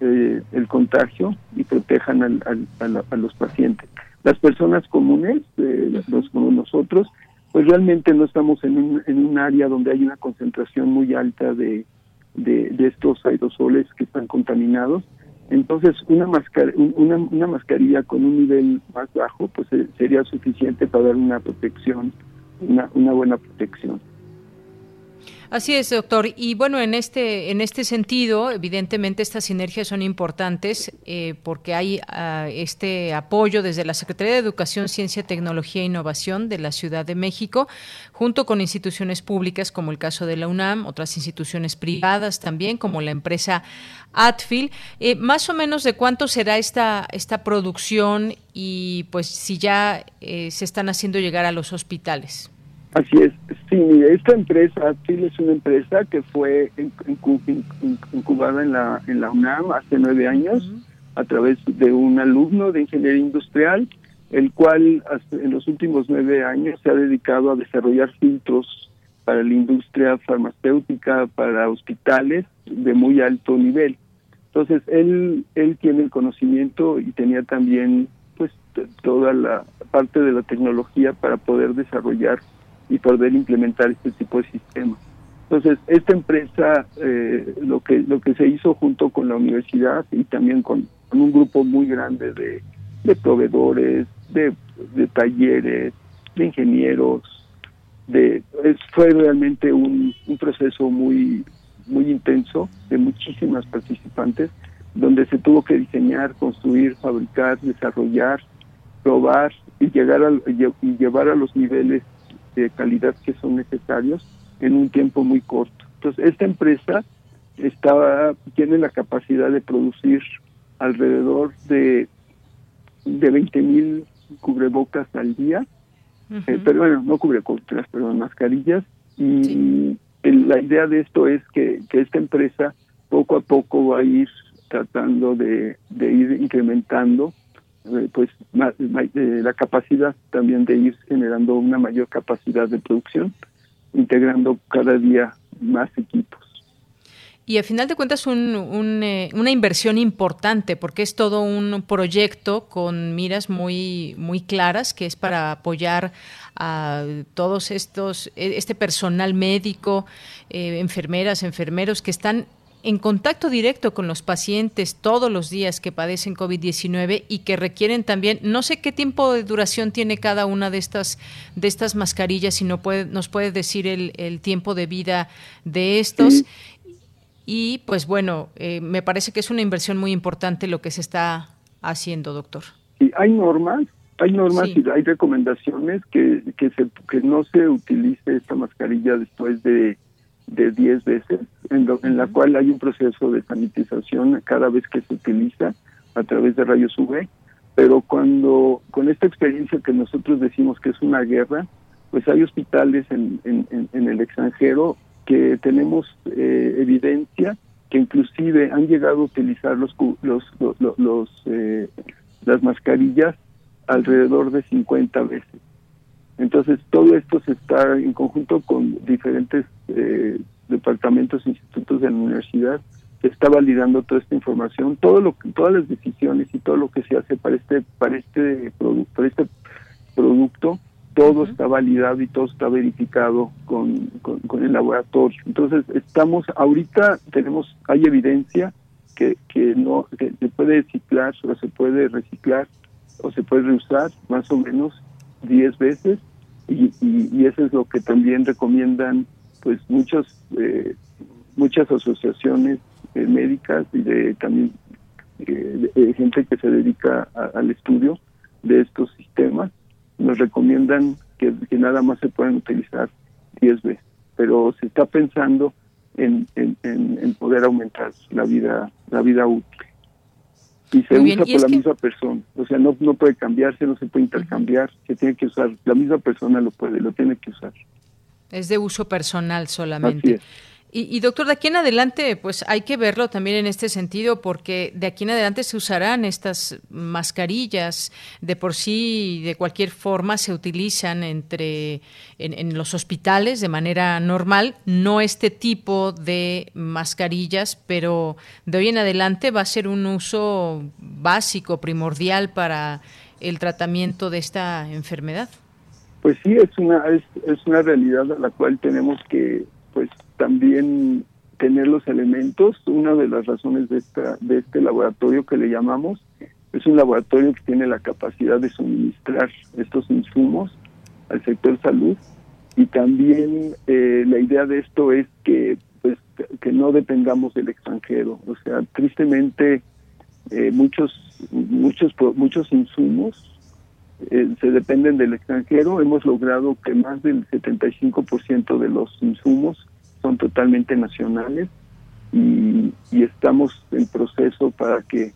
eh, el contagio y protejan a los pacientes. Las personas comunes, eh, los como nosotros, pues realmente no estamos en un, en un área donde hay una concentración muy alta de, de, estos aerosoles que están contaminados. Entonces, una, mascar una, una mascarilla con un nivel más bajo, pues sería suficiente para dar una protección, una, una buena protección. Así es, doctor. Y bueno, en este, en este sentido, evidentemente estas sinergias son importantes eh, porque hay uh, este apoyo desde la Secretaría de Educación, Ciencia, Tecnología e Innovación de la Ciudad de México, junto con instituciones públicas como el caso de la UNAM, otras instituciones privadas también, como la empresa Atfil. Eh, más o menos de cuánto será esta, esta producción y pues si ya eh, se están haciendo llegar a los hospitales. Así es. Sí, esta empresa, Atfil, es una empresa que fue incubada en la, en la UNAM hace nueve años a través de un alumno de ingeniería industrial, el cual en los últimos nueve años se ha dedicado a desarrollar filtros para la industria farmacéutica, para hospitales de muy alto nivel. Entonces, él, él tiene el conocimiento y tenía también pues toda la parte de la tecnología para poder desarrollar y poder implementar este tipo de sistemas. Entonces, esta empresa, eh, lo que lo que se hizo junto con la universidad y también con, un grupo muy grande de, proveedores, de, talleres, de ingenieros, de fue realmente un, un proceso muy muy intenso de muchísimas participantes, donde se tuvo que diseñar, construir, fabricar, desarrollar, probar y llegar a, y llevar a los niveles de calidad que son necesarios en un tiempo muy corto. Entonces, esta empresa estaba, tiene la capacidad de producir alrededor de, de 20 mil cubrebocas al día, eh, pero bueno, no cubrebocas, pero mascarillas, y la idea de esto es que, que, esta empresa poco a poco va a ir tratando de, de ir incrementando pues eh, la capacidad también de ir generando una mayor capacidad de producción, integrando cada día más equipos. Y al final de cuentas un, eh, una inversión importante porque es todo un proyecto con miras muy muy claras que es para apoyar a todos estos e, este personal médico, enfermeras, enfermeros que están en contacto directo con los pacientes todos los días que padecen COVID-19 y que requieren también, no sé qué tiempo de duración tiene cada una de estas, de estas mascarillas, si no puede, nos puede decir el, el tiempo de vida de estos. Y pues bueno, eh, me parece que es una inversión muy importante lo que se está haciendo, doctor. Sí, hay normas, hay normas y hay recomendaciones que, que, se, que no se utilice esta mascarilla después de de 10 veces, en, en la cual hay un proceso de sanitización cada vez que se utiliza a través de rayos UV, pero cuando con esta experiencia que nosotros decimos que es una guerra, pues hay hospitales en, en, en el extranjero que tenemos eh, evidencia que inclusive han llegado a utilizar los los, los, los eh, las mascarillas alrededor de 50 veces. Entonces, todo esto se está en conjunto con diferentes eh, departamentos, institutos de la universidad, se está validando toda esta información, todo lo todas las decisiones y todo lo que se hace para este para este producto, para este producto, todo está validado y todo está verificado con, con, el laboratorio. Entonces, estamos ahorita tenemos hay evidencia que que no que se puede reciclar o se puede reciclar o se puede reusar más o menos 10 veces y, eso es lo que también recomiendan pues muchos eh, muchas asociaciones eh, médicas y de también eh, gente que se dedica al estudio de estos sistemas. Nos recomiendan que, nada más se pueden utilizar 10 veces pero se está pensando en, en, en, poder aumentar la vida la vida útil y se usa por la misma persona. O sea, no, no puede cambiarse, no se puede intercambiar, se tiene que usar. La misma persona lo puede, lo tiene que usar. Es de uso personal solamente. Y, doctor, de aquí en adelante, pues hay que verlo también en este sentido, porque de aquí en adelante se usarán estas mascarillas, de por sí, de cualquier forma, se utilizan entre en, los hospitales de manera normal, no este tipo de mascarillas, pero de hoy en adelante va a ser un uso básico, primordial para el tratamiento de esta enfermedad. Pues sí, es una es, es una realidad a la cual tenemos que pues también tener los elementos. Una de las razones de, esta, de este laboratorio que le llamamos es un laboratorio que tiene la capacidad de suministrar estos insumos al sector salud. Y también eh, la idea de esto es que pues que no dependamos del extranjero. O sea tristemente eh, muchos muchos muchos insumos eh, se dependen del extranjero. Hemos logrado que más del 75% de los insumos son totalmente nacionales y, estamos en proceso para que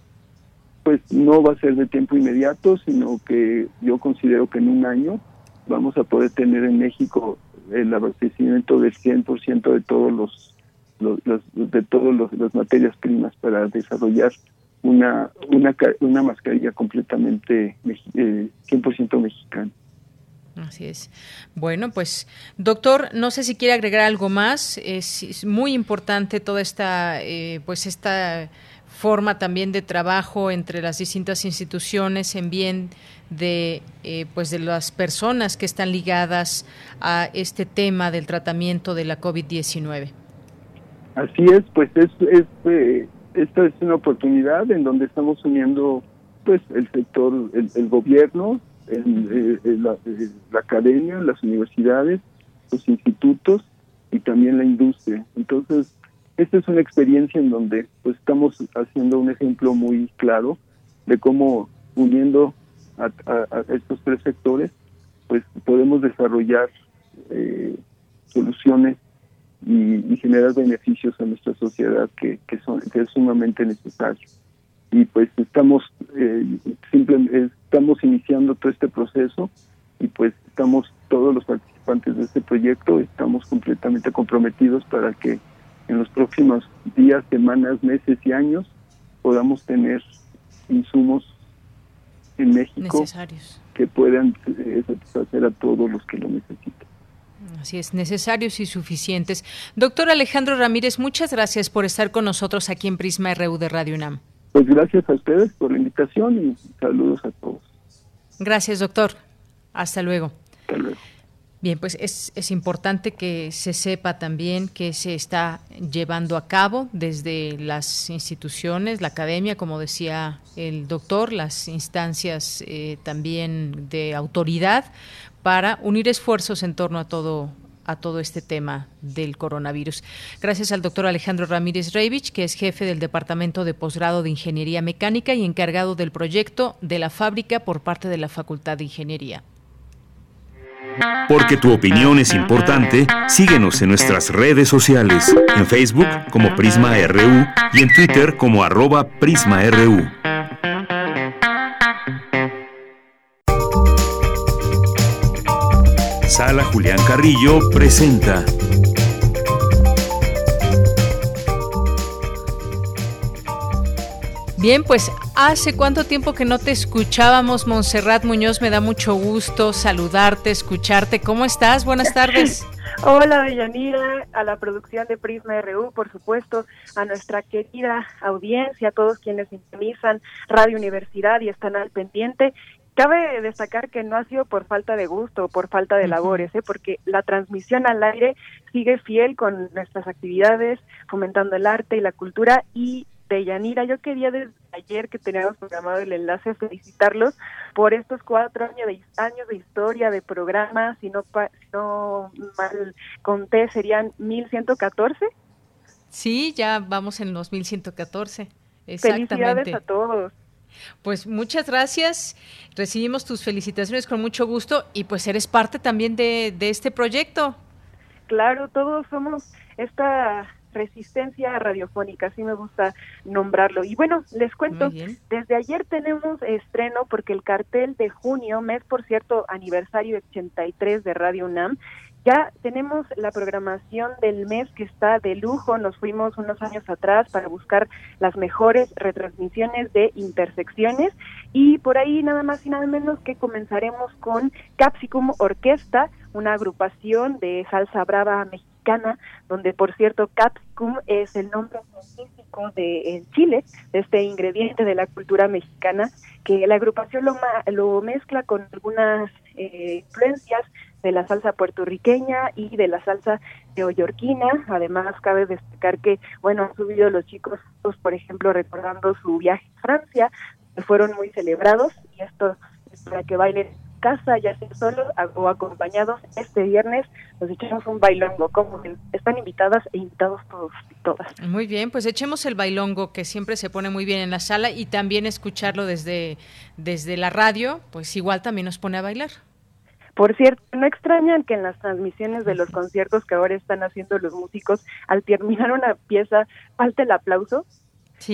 pues no va a ser de tiempo inmediato sino que yo considero que en un año vamos a poder tener en México el abastecimiento del 100% de todos los, de todos los, las materias primas para desarrollar una una una mascarilla completamente eh, 100% mexicana. Así es. Bueno, pues doctor, no sé si quiere agregar algo más. Es, muy importante toda esta, eh, pues esta forma también de trabajo entre las distintas instituciones en bien de eh, pues de las personas que están ligadas a este tema del tratamiento de la COVID-19. Así es, pues es, es eh, esta es una oportunidad en donde estamos uniendo pues el sector, el, gobierno, el, la, la, academia, las universidades, los institutos y también la industria. Entonces, esta es una experiencia en donde pues estamos haciendo un ejemplo muy claro de cómo uniendo a, estos tres sectores pues podemos desarrollar eh, soluciones y, generar beneficios a nuestra sociedad que, que, son, que es sumamente necesario y pues estamos eh, simplemente estamos iniciando todo este proceso y pues estamos todos los participantes de este proyecto estamos completamente comprometidos para que en los próximos días, semanas, meses y años podamos tener insumos en México que puedan eh, satisfacer a todos los que lo necesiten. Así es, necesarios y suficientes. Doctor Alejandro Ramírez, muchas gracias por estar con nosotros aquí en Prisma RU de Radio UNAM. Pues gracias a ustedes por la invitación y saludos a todos. Gracias, doctor. Hasta luego. Hasta luego. Bien, pues es, es, importante que se sepa también que se está llevando a cabo desde las instituciones, la academia, como decía el doctor, las instancias eh, también de autoridad, para unir esfuerzos en torno a todo a todo este tema del coronavirus. Gracias al doctor Alejandro Ramírez Reivich, que es jefe del Departamento de Posgrado de Ingeniería Mecánica y encargado del proyecto de la fábrica por parte de la Facultad de Ingeniería. Porque tu opinión es importante, síguenos en nuestras redes sociales, en Facebook como Prisma RU y en Twitter como arroba PrismaRU. Sala Julián Carrillo presenta Bien, pues hace cuánto tiempo que no te escuchábamos, Montserrat Muñoz, me da mucho gusto saludarte, escucharte. ¿Cómo estás? Buenas tardes. Hola, Deyanira, a la producción de Prisma RU, por supuesto, a nuestra querida audiencia, a todos quienes sintonizan Radio Universidad y están al pendiente. Cabe destacar que no ha sido por falta de gusto o por falta de labores, ¿eh? porque la transmisión al aire sigue fiel con nuestras actividades, fomentando el arte y la cultura y de Yanira. Yo quería desde ayer que teníamos programado el enlace felicitarlos por estos cuatro años de, años de historia de programa, si no, no mal conté, serían 1114. Sí, ya vamos en los 1114. Exactamente. Felicidades a todos. Pues muchas gracias. Recibimos tus felicitaciones con mucho gusto y pues eres parte también de, de este proyecto. Claro, todos somos esta resistencia radiofónica, así me gusta nombrarlo. Y bueno, les cuento, desde ayer tenemos estreno porque el cartel de junio, mes por cierto, aniversario 83 de Radio UNAM, ya tenemos la programación del mes que está de lujo. Nos fuimos unos años atrás para buscar las mejores retransmisiones de intersecciones y por ahí nada más y nada menos que comenzaremos con Capsicum Orquesta, una agrupación de salsa brava mexicana donde por cierto capsicum es el nombre científico de Chile, de este ingrediente de la cultura mexicana, que la agrupación lo, lo mezcla con algunas eh, influencias de la salsa puertorriqueña y de la salsa neoyorquina. Además, cabe destacar que, bueno, han subido los chicos, por ejemplo, recordando su viaje a Francia, que fueron muy celebrados y esto es para que bailen casa, ya sea solos o acompañados, este viernes nos echamos un bailongo. Como están invitadas e invitados todos y todas. Muy bien, pues echemos el bailongo que siempre se pone muy bien en la sala y también escucharlo desde, desde la radio, pues igual también nos pone a bailar. Por cierto, ¿no extrañan que en las transmisiones de los conciertos que ahora están haciendo los músicos, al terminar una pieza, falte el aplauso?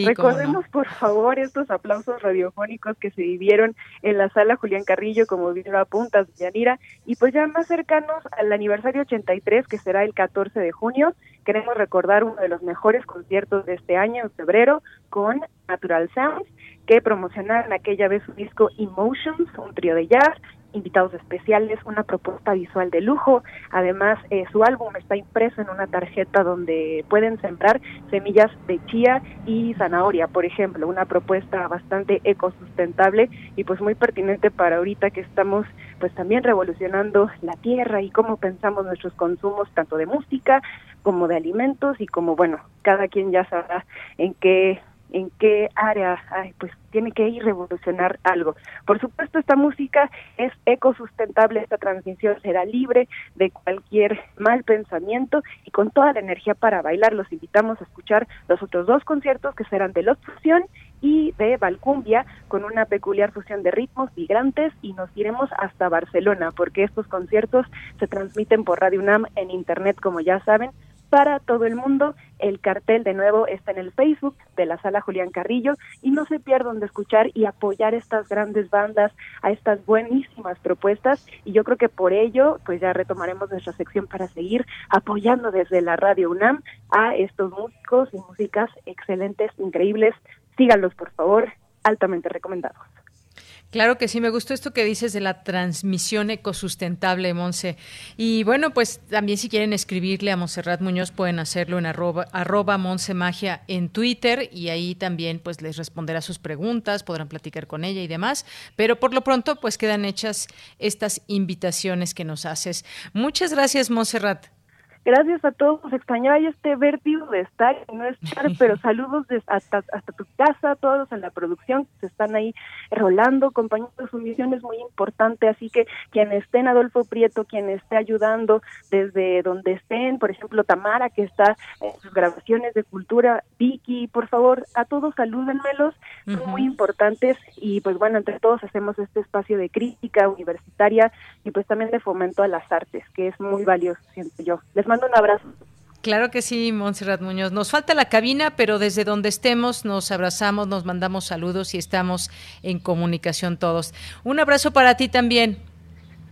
Recordemos, por favor, estos aplausos radiofónicos que se vivieron en la sala Julián Carrillo, como vino a puntas Yanira, y pues ya más cercanos al aniversario 83, que será el 14 de junio, queremos recordar uno de los mejores conciertos de este año, en febrero, con Natural Sounds, que promocionaron aquella vez su disco Emotions, un trío de jazz, invitados especiales, una propuesta visual de lujo. Además, eh, su álbum está impreso en una tarjeta donde pueden sembrar semillas de chía y zanahoria, por ejemplo, una propuesta bastante ecosustentable y pues muy pertinente para ahorita que estamos pues también revolucionando la tierra y cómo pensamos nuestros consumos tanto de música como de alimentos y como bueno, cada quien ya sabrá en qué en qué área pues tiene que ir revolucionar algo. Por supuesto, esta música es ecosustentable, esta transmisión será libre de cualquier mal pensamiento y con toda la energía para bailar. Los invitamos a escuchar los otros dos conciertos que serán de Los Fusión y de Valcumbia con una peculiar fusión de ritmos migrantes y nos iremos hasta Barcelona porque estos conciertos se transmiten por Radio UNAM en internet como ya saben para todo el mundo. El cartel de nuevo está en el Facebook de la sala Julián Carrillo y no se pierdan de escuchar y apoyar estas grandes bandas, a estas buenísimas propuestas y yo creo que por ello pues ya retomaremos nuestra sección para seguir apoyando desde la Radio UNAM a estos músicos y músicas excelentes, increíbles. Síganlos por favor, altamente recomendados. Claro que sí, me gustó esto que dices de la transmisión ecosustentable, Monse. Y bueno, pues también si quieren escribirle a Monserrat Muñoz pueden hacerlo en arroba, arroba Magia en Twitter y ahí también pues les responderá sus preguntas, podrán platicar con ella y demás. Pero por lo pronto pues quedan hechas estas invitaciones que nos haces. Muchas gracias, Monserrat. Gracias a todos. Extrañaba yo este vértigo de estar y no estar, pero saludos hasta, hasta tu casa, todos en la producción que se están ahí rolando, compañeros. Su misión es muy importante, así que quien esté en Adolfo Prieto, quien esté ayudando desde donde estén, por ejemplo, Tamara, que está en sus grabaciones de cultura, Vicky, por favor, a todos salúdenmelos, son muy importantes y pues bueno, entre todos hacemos este espacio de crítica universitaria y pues también de fomento a las artes, que es muy valioso, siento yo. Les mando un abrazo. Claro que sí, Montserrat Muñoz. Nos falta la cabina, pero desde donde estemos nos abrazamos, nos mandamos saludos y estamos en comunicación todos. Un abrazo para ti también.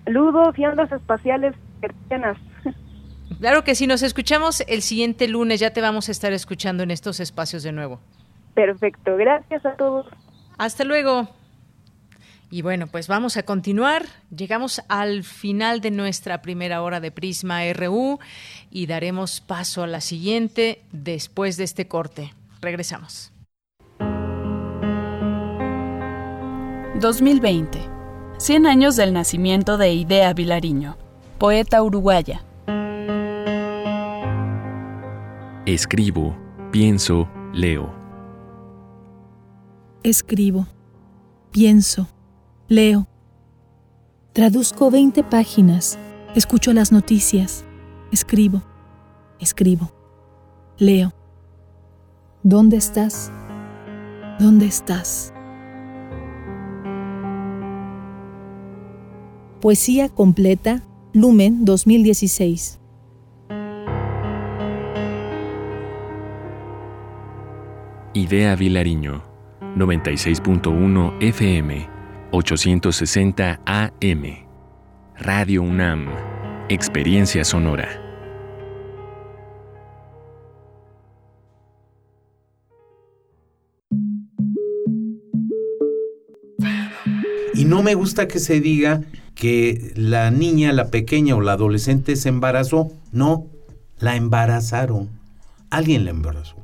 Saludos y ondas espaciales Claro que sí, nos escuchamos el siguiente lunes, ya te vamos a estar escuchando en estos espacios de nuevo. Perfecto, gracias a todos. Hasta luego. Y bueno, pues vamos a continuar. Llegamos al final de nuestra primera hora de Prisma RU y daremos paso a la siguiente después de este corte. Regresamos. 2020. 100 años del nacimiento de Idea Vilariño, poeta uruguaya. Escribo, pienso, leo. Escribo, pienso, Leo. Traduzco 20 páginas, escucho las noticias, escribo, escribo, leo. ¿Dónde estás? ¿Dónde estás? Poesía completa, Lumen 2016. Idea Vilariño, 96.1 FM. 860 AM. Radio UNAM. Experiencia sonora. Y no me gusta que se diga que la niña, la pequeña o la adolescente se embarazó. No, la embarazaron. Alguien la embarazó.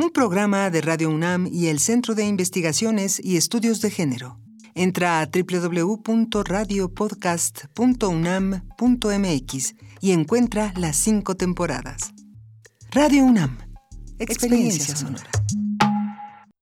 Un programa de Radio UNAM y el Centro de Investigaciones y Estudios de Género. Entra a www.radiopodcast.unam.mx y encuentra las cinco temporadas. Radio UNAM. Experiencia sonora.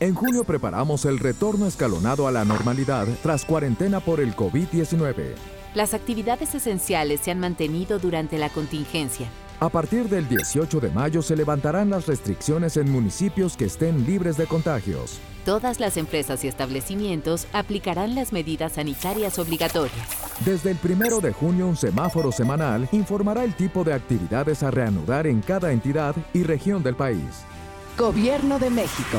En junio preparamos el retorno escalonado a la normalidad tras cuarentena por el COVID-19. Las actividades esenciales se han mantenido durante la contingencia. A partir del 18 de mayo se levantarán las restricciones en municipios que estén libres de contagios. Todas las empresas y establecimientos aplicarán las medidas sanitarias obligatorias. Desde el primero de junio, un semáforo semanal informará el tipo de actividades a reanudar en cada entidad y región del país. Gobierno de México.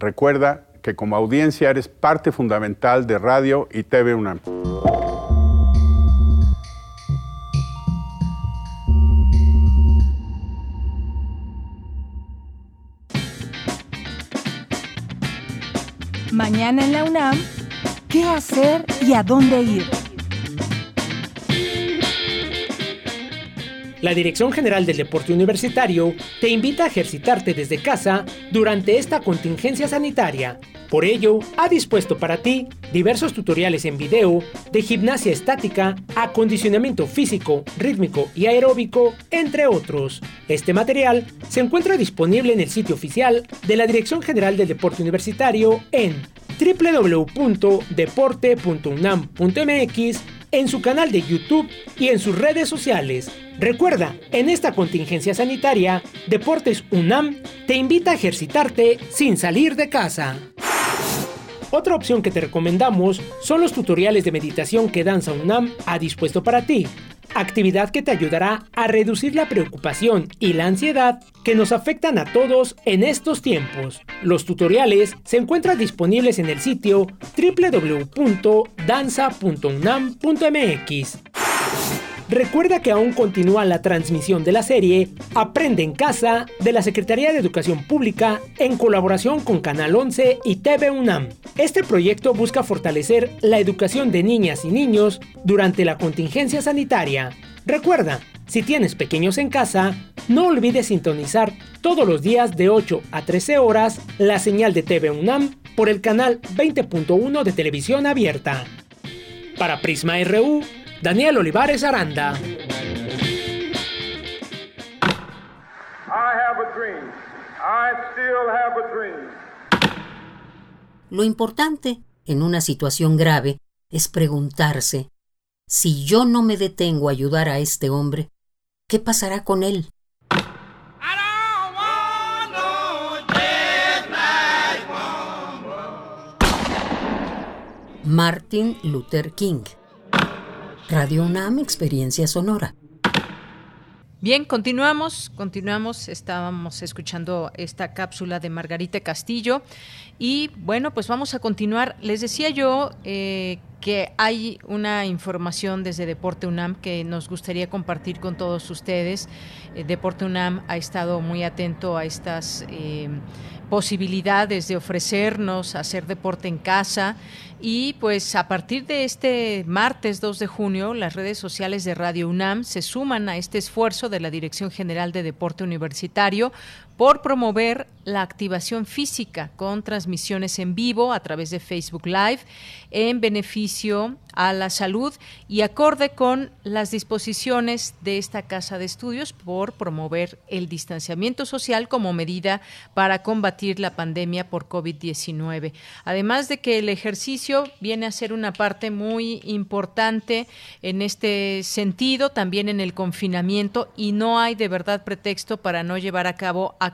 Recuerda que como audiencia eres parte fundamental de Radio y TV UNAM. Mañana en la UNAM, ¿qué hacer y a dónde ir? La Dirección General del Deporte Universitario te invita a ejercitarte desde casa durante esta contingencia sanitaria. Por ello, ha dispuesto para ti diversos tutoriales en video de gimnasia estática, acondicionamiento físico, rítmico y aeróbico, entre otros. Este material se encuentra disponible en el sitio oficial de la Dirección General del Deporte Universitario en www.deporte.unam.mx en su canal de YouTube y en sus redes sociales. Recuerda, en esta contingencia sanitaria, Deportes UNAM te invita a ejercitarte sin salir de casa. Otra opción que te recomendamos son los tutoriales de meditación que Danza UNAM ha dispuesto para ti, actividad que te ayudará a reducir la preocupación y la ansiedad que nos afectan a todos en estos tiempos. Los tutoriales se encuentran disponibles en el sitio www.danza.unam.mx. Recuerda que aún continúa la transmisión de la serie Aprende en Casa de la Secretaría de Educación Pública en colaboración con Canal 11 y TV UNAM. Este proyecto busca fortalecer la educación de niñas y niños durante la contingencia sanitaria. Recuerda, si tienes pequeños en casa, no olvides sintonizar todos los días de 8 a 13 horas la señal de TV UNAM por el canal 20.1 de televisión abierta. Para Prisma RU, Daniel Olivares Aranda. Lo importante en una situación grave es preguntarse, si yo no me detengo a ayudar a este hombre, ¿qué pasará con él? Martin Luther King Radio UNAM Experiencia Sonora. Bien, continuamos, continuamos. Estábamos escuchando esta cápsula de Margarita Castillo y bueno, pues vamos a continuar. Les decía yo eh, que hay una información desde Deporte UNAM que nos gustaría compartir con todos ustedes. Eh, Deporte UNAM ha estado muy atento a estas eh, posibilidades de ofrecernos hacer deporte en casa. Y pues a partir de este martes 2 de junio, las redes sociales de Radio UNAM se suman a este esfuerzo de la Dirección General de Deporte Universitario por promover la activación física con transmisiones en vivo a través de Facebook Live en beneficio a la salud y acorde con las disposiciones de esta casa de estudios por promover el distanciamiento social como medida para combatir la pandemia por COVID-19. Además de que el ejercicio viene a ser una parte muy importante en este sentido, también en el confinamiento y no hay de verdad pretexto para no llevar a cabo actividades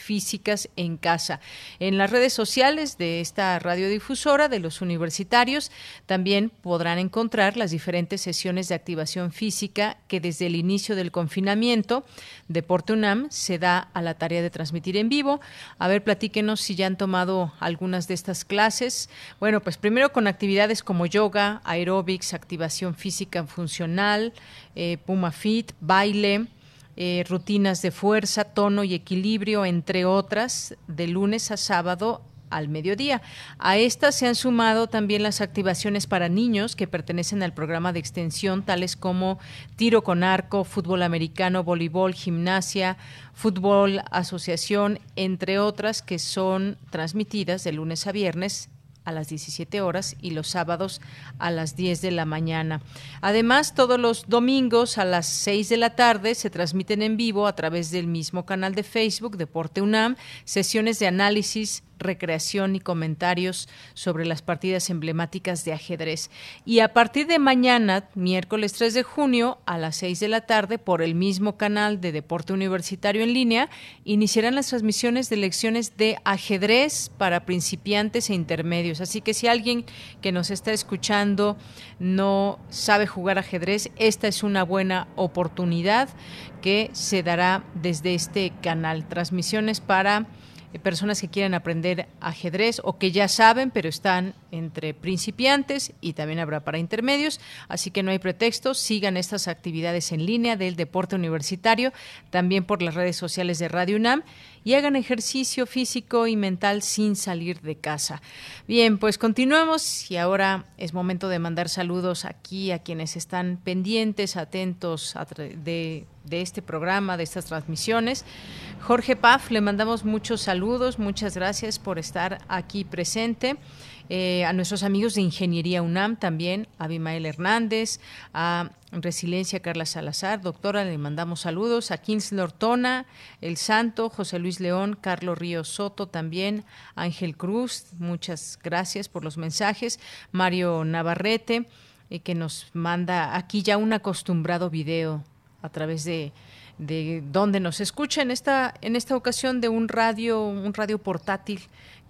físicas en casa. En las redes sociales de esta radiodifusora de los universitarios también podrán encontrar las diferentes sesiones de activación física que desde el inicio del confinamiento Deporte UNAM se da a la tarea de transmitir en vivo. A ver, platíquenos si ya han tomado algunas de estas clases. Bueno, pues primero con actividades como yoga, aeróbics, activación física funcional, eh, Puma Fit, baile, eh, rutinas de fuerza, tono y equilibrio, entre otras, de lunes a sábado al mediodía. A estas se han sumado también las activaciones para niños que pertenecen al programa de extensión, tales como tiro con arco, fútbol americano, voleibol, gimnasia, fútbol asociación, entre otras que son transmitidas de lunes a viernes a las 17 horas y los sábados a las 10 de la mañana. Además, todos los domingos a las 6 de la tarde se transmiten en vivo a través del mismo canal de Facebook Deporte UNAM sesiones de análisis recreación y comentarios sobre las partidas emblemáticas de ajedrez. Y a partir de mañana, miércoles 3 de junio, a las 6 de la tarde, por el mismo canal de Deporte Universitario en línea, iniciarán las transmisiones de lecciones de ajedrez para principiantes e intermedios. Así que si alguien que nos está escuchando no sabe jugar ajedrez, esta es una buena oportunidad que se dará desde este canal. Transmisiones para personas que quieren aprender ajedrez o que ya saben, pero están entre principiantes y también habrá para intermedios, así que no hay pretexto, sigan estas actividades en línea del deporte universitario, también por las redes sociales de Radio UNAM y hagan ejercicio físico y mental sin salir de casa. Bien, pues continuamos y ahora es momento de mandar saludos aquí a quienes están pendientes, atentos de, de este programa, de estas transmisiones. Jorge Paf, le mandamos muchos saludos, muchas gracias por estar aquí presente. Eh, a nuestros amigos de Ingeniería UNAM también, a Abimael Hernández, a Resiliencia Carla Salazar, doctora, le mandamos saludos, a Kingsley Ortona, El Santo, José Luis León, Carlos Ríos Soto también, Ángel Cruz, muchas gracias por los mensajes, Mario Navarrete, eh, que nos manda aquí ya un acostumbrado video a través de de donde nos escucha en esta en esta ocasión de un radio un radio portátil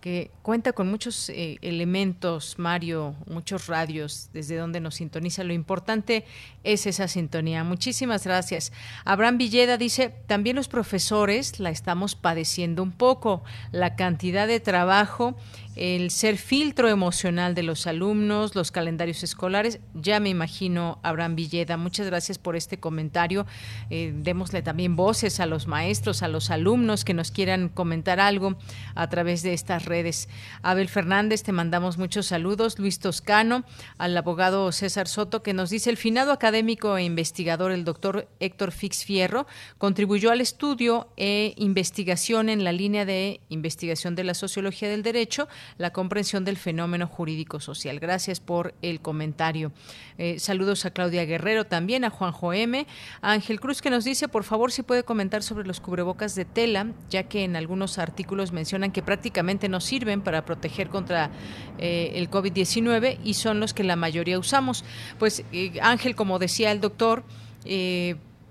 que cuenta con muchos eh, elementos, Mario, muchos radios desde donde nos sintoniza. Lo importante es esa sintonía. Muchísimas gracias. Abraham Villeda dice, también los profesores la estamos padeciendo un poco. La cantidad de trabajo el ser filtro emocional de los alumnos, los calendarios escolares. Ya me imagino, Abraham Villeda, muchas gracias por este comentario. Eh, démosle también voces a los maestros, a los alumnos que nos quieran comentar algo a través de estas redes. Abel Fernández, te mandamos muchos saludos. Luis Toscano, al abogado César Soto, que nos dice el finado académico e investigador, el doctor Héctor Fix Fierro, contribuyó al estudio e investigación en la línea de investigación de la sociología del derecho la comprensión del fenómeno jurídico social. Gracias por el comentario. Eh, saludos a Claudia Guerrero también, a Juanjo M. A Ángel Cruz que nos dice, por favor, si puede comentar sobre los cubrebocas de tela, ya que en algunos artículos mencionan que prácticamente no sirven para proteger contra eh, el COVID-19 y son los que la mayoría usamos. Pues eh, Ángel, como decía el doctor,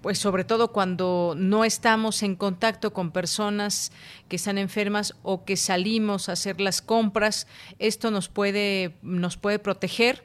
pues sobre todo cuando no estamos en contacto con personas que están enfermas o que salimos a hacer las compras, esto nos puede, nos puede proteger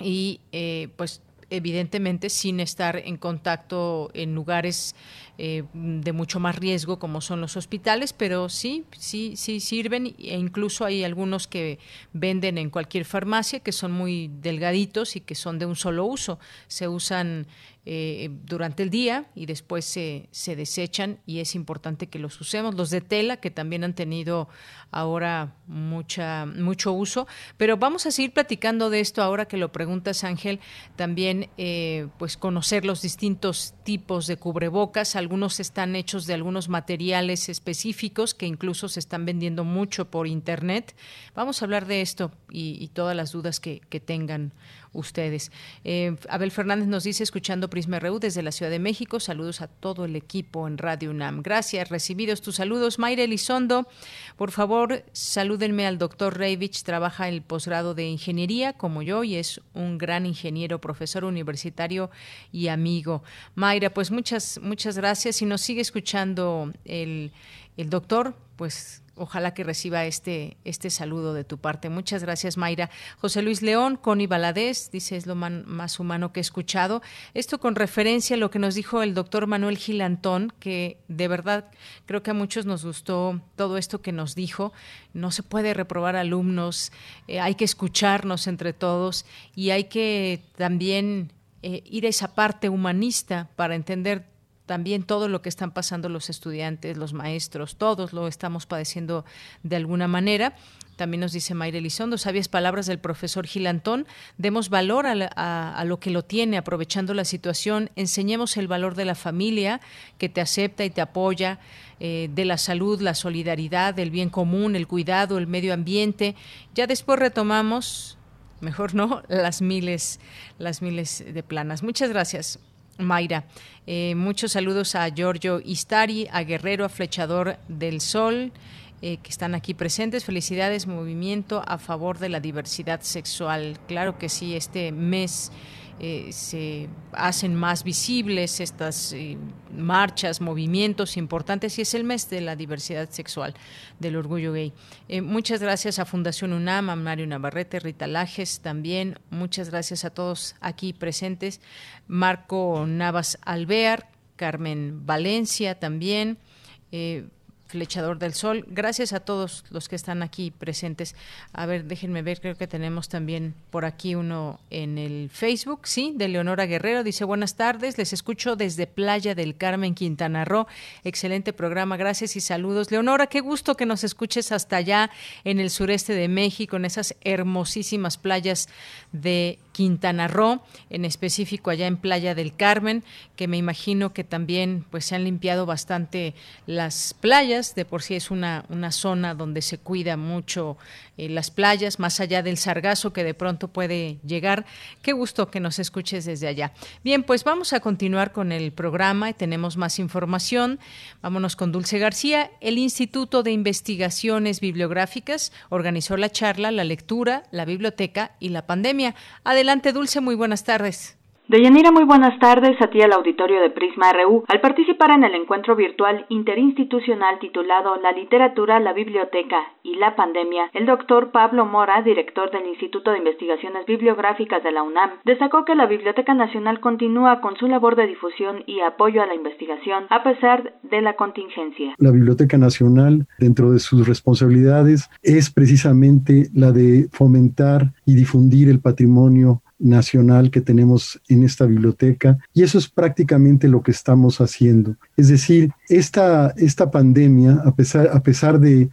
y eh, pues evidentemente sin estar en contacto en lugares eh, de mucho más riesgo como son los hospitales, pero sí, sí, sí sirven e incluso hay algunos que venden en cualquier farmacia que son muy delgaditos y que son de un solo uso. Se usan eh, durante el día y después se, se desechan y es importante que los usemos. Los de tela, que también han tenido ahora mucha, mucho uso, pero vamos a seguir platicando de esto ahora que lo preguntas, Ángel, también eh, pues conocer los distintos tipos de cubrebocas, algunos están hechos de algunos materiales específicos que incluso se están vendiendo mucho por internet. Vamos a hablar de esto y, todas las dudas que, tengan ustedes. Eh, Abel Fernández nos dice, escuchando Prisma RU desde la Ciudad de México, saludos a todo el equipo en Radio UNAM. Gracias, recibidos tus saludos. Mayra Elizondo, por favor, salúdenme al doctor Reivich, trabaja en el posgrado de Ingeniería como yo y es un gran ingeniero, profesor universitario y amigo. Mayra, pues muchas, muchas gracias si nos sigue escuchando el, el doctor, pues ojalá que reciba este, este saludo de tu parte. Muchas gracias, Mayra. José Luis León, Connie Baladés, dice es lo más humano que he escuchado. Esto con referencia a lo que nos dijo el doctor Manuel Gilantón, que de verdad creo que a muchos nos gustó todo esto que nos dijo. No se puede reprobar alumnos, eh, hay que escucharnos entre todos y hay que también eh, ir a esa parte humanista para entender también todo lo que están pasando los estudiantes, los maestros, todos lo estamos padeciendo de alguna manera. También nos dice Mayra Elizondo, sabias palabras del profesor Gilantón, demos valor a, lo que lo tiene, aprovechando la situación, enseñemos el valor de la familia que te acepta y te apoya, eh, de la salud, la solidaridad, el bien común, el cuidado, el medio ambiente. Ya después retomamos, mejor no, las miles, las miles de planas. Muchas gracias. Mayra. Eh, muchos saludos a Giorgio Istari, a Guerrero, a Flechador del Sol, eh, que están aquí presentes. Felicidades, movimiento a favor de la diversidad sexual. Claro que sí, este mes eh, se hacen más visibles estas eh, marchas, movimientos importantes y es el mes de la diversidad sexual, del orgullo gay. Eh, muchas gracias a Fundación UNAM, Mario Navarrete, Rita Lajes también. Muchas gracias a todos aquí presentes. Marco Navas Alvear, Carmen Valencia también. Flechador del Sol. Gracias a todos los que están aquí presentes. A ver, déjenme ver, creo que tenemos también por aquí uno en el Facebook, sí, de Leonora Guerrero. Dice, buenas tardes, les escucho desde Playa del Carmen, Quintana Roo. Excelente programa, gracias y saludos. Leonora, qué gusto que nos escuches hasta allá en el sureste de México, en esas hermosísimas playas de Quintana Roo, en específico allá en Playa del Carmen, que me imagino que también pues se han limpiado bastante las playas, de por sí es una, una zona donde se cuida mucho eh, las playas, más allá del sargazo que de pronto puede llegar. Qué gusto que nos escuches desde allá. Bien, pues vamos a continuar con el programa y tenemos más información. Vámonos con Dulce García. El Instituto de Investigaciones Bibliográficas organizó la charla, la lectura, la biblioteca y la pandemia. Adelante, Dulce, muy buenas tardes. Deyanira, muy buenas tardes a ti al auditorio de Prisma RU. Al participar en el encuentro virtual interinstitucional titulado La literatura, la biblioteca y la pandemia, el doctor Pablo Mora, director del Instituto de Investigaciones Bibliográficas de la UNAM, destacó que la Biblioteca Nacional continúa con su labor de difusión y apoyo a la investigación a pesar de la contingencia. La Biblioteca Nacional, dentro de sus responsabilidades, es precisamente la de fomentar y difundir el patrimonio nacional que tenemos en esta biblioteca y eso es prácticamente lo que estamos haciendo. Es decir, esta, esta pandemia, a pesar, a pesar de,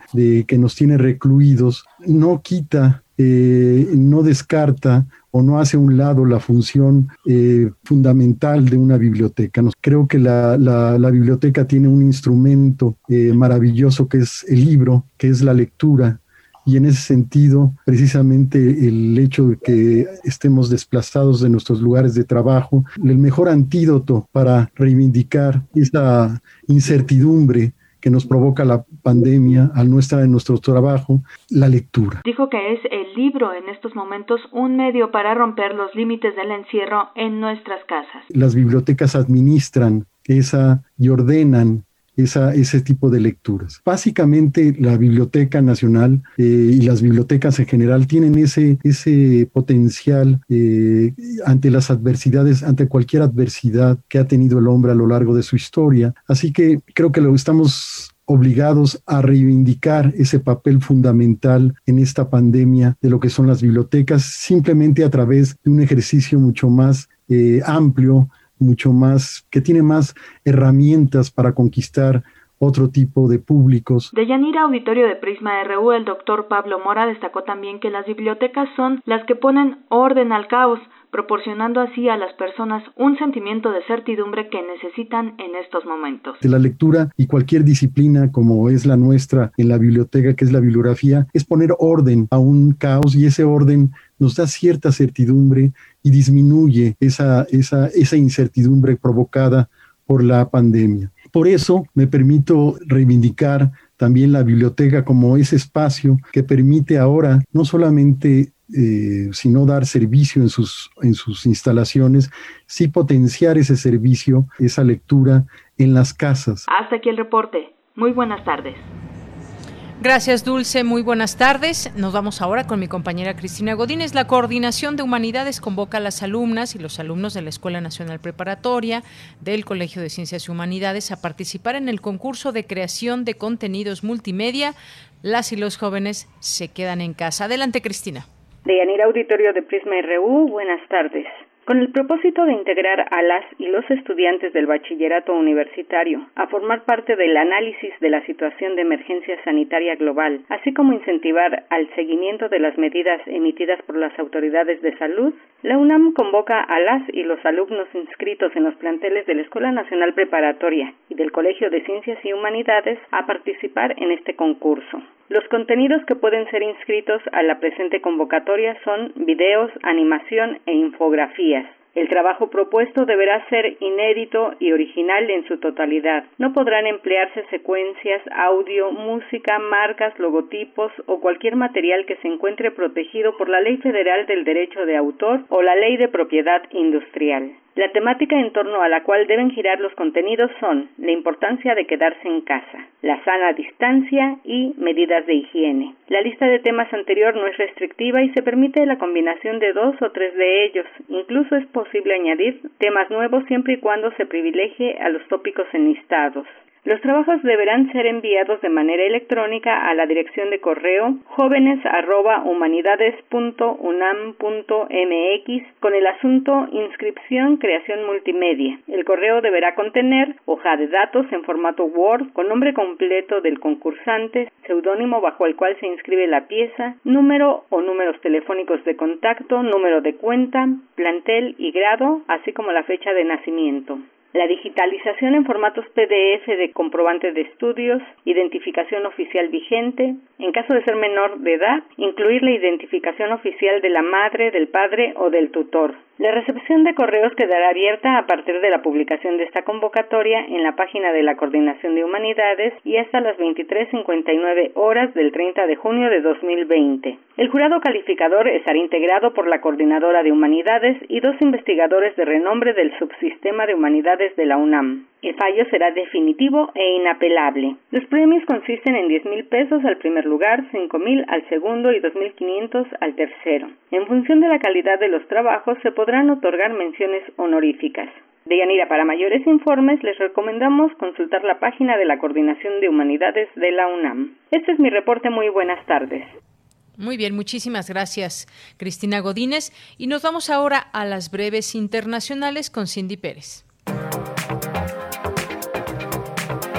que nos tiene recluidos, no quita, eh, no descarta o no hace un lado la función eh, fundamental de una biblioteca. Creo que la, la, biblioteca tiene un instrumento eh, maravilloso que es el libro, que es la lectura, y en ese sentido, precisamente el hecho de que estemos desplazados de nuestros lugares de trabajo, el mejor antídoto para reivindicar esa incertidumbre que nos provoca la pandemia al no estar en nuestro trabajo, la lectura. Dijo que es el libro en estos momentos un medio para romper los límites del encierro en nuestras casas. Las bibliotecas administran esa y ordenan ese tipo de lecturas. Básicamente la Biblioteca Nacional eh, y las bibliotecas en general tienen ese, ese potencial eh, ante las adversidades, ante cualquier adversidad que ha tenido el hombre a lo largo de su historia. Así que creo que lo estamos obligados a reivindicar ese papel fundamental en esta pandemia de lo que son las bibliotecas, simplemente a través de un ejercicio mucho más eh, amplio, mucho más, que tiene más herramientas para conquistar otro tipo de públicos. De Yanira Auditorio de Prisma RU, el doctor Pablo Mora destacó también que las bibliotecas son las que ponen orden al caos, proporcionando así a las personas un sentimiento de certidumbre que necesitan en estos momentos. De la lectura y cualquier disciplina como es la nuestra en la biblioteca, que es la bibliografía, es poner orden a un caos y ese orden nos da cierta certidumbre y disminuye esa, esa, esa incertidumbre provocada por la pandemia. Por eso me permito reivindicar también la biblioteca como ese espacio que permite ahora no solamente eh, sino dar servicio en sus, en sus instalaciones, sí potenciar ese servicio, esa lectura en las casas. Hasta aquí el reporte. Muy buenas tardes. Gracias, Dulce. Muy buenas tardes. Nos vamos ahora con mi compañera Cristina Godínez. La Coordinación de Humanidades convoca a las alumnas y los alumnos de la Escuela Nacional Preparatoria del Colegio de Ciencias y Humanidades a participar en el concurso de creación de contenidos multimedia. Las y los jóvenes se quedan en casa. Adelante, Cristina. Deyanira Auditorio de Prisma RU, buenas tardes. Con el propósito de integrar a las y los estudiantes del bachillerato universitario a formar parte del análisis de la situación de emergencia sanitaria global, así como incentivar al seguimiento de las medidas emitidas por las autoridades de salud, la UNAM convoca a las y los alumnos inscritos en los planteles de la Escuela Nacional Preparatoria y del Colegio de Ciencias y Humanidades a participar en este concurso. Los contenidos que pueden ser inscritos a la presente convocatoria son videos, animación e infografías. El trabajo propuesto deberá ser inédito y original en su totalidad. No podrán emplearse secuencias, audio, música, marcas, logotipos o cualquier material que se encuentre protegido por la Ley Federal del Derecho de Autor o la Ley de Propiedad Industrial. La temática en torno a la cual deben girar los contenidos son la importancia de quedarse en casa, la sana distancia y medidas de higiene. La lista de temas anterior no es restrictiva y se permite la combinación de dos o tres de ellos. Incluso es posible añadir temas nuevos siempre y cuando se privilegie a los tópicos enlistados. Los trabajos deberán ser enviados de manera electrónica a la dirección de correo jóvenes@humanidades.unam.mx con el asunto inscripción creación multimedia. El correo deberá contener hoja de datos en formato Word con nombre completo del concursante, seudónimo bajo el cual se inscribe la pieza, número o números telefónicos de contacto, número de cuenta, plantel y grado, así como la fecha de nacimiento la digitalización en formatos PDF de comprobante de estudios, identificación oficial vigente, en caso de ser menor de edad, incluir la identificación oficial de la madre, del padre o del tutor. La recepción de correos quedará abierta a partir de la publicación de esta convocatoria en la página de la Coordinación de Humanidades y hasta las 23.59 horas del 30 de junio de 2020. El jurado calificador estará integrado por la Coordinadora de Humanidades y dos investigadores de renombre del Subsistema de Humanidades de la UNAM. El fallo será definitivo e inapelable. Los premios consisten en 10 mil pesos al primer lugar, 5 mil al segundo y 2.500 al tercero. En función de la calidad de los trabajos se podrán otorgar menciones honoríficas. De Yanira, para mayores informes les recomendamos consultar la página de la Coordinación de Humanidades de la UNAM. Este es mi reporte. Muy buenas tardes. Muy bien, muchísimas gracias, Cristina Godínez. Y nos vamos ahora a las breves internacionales con Cindy Pérez.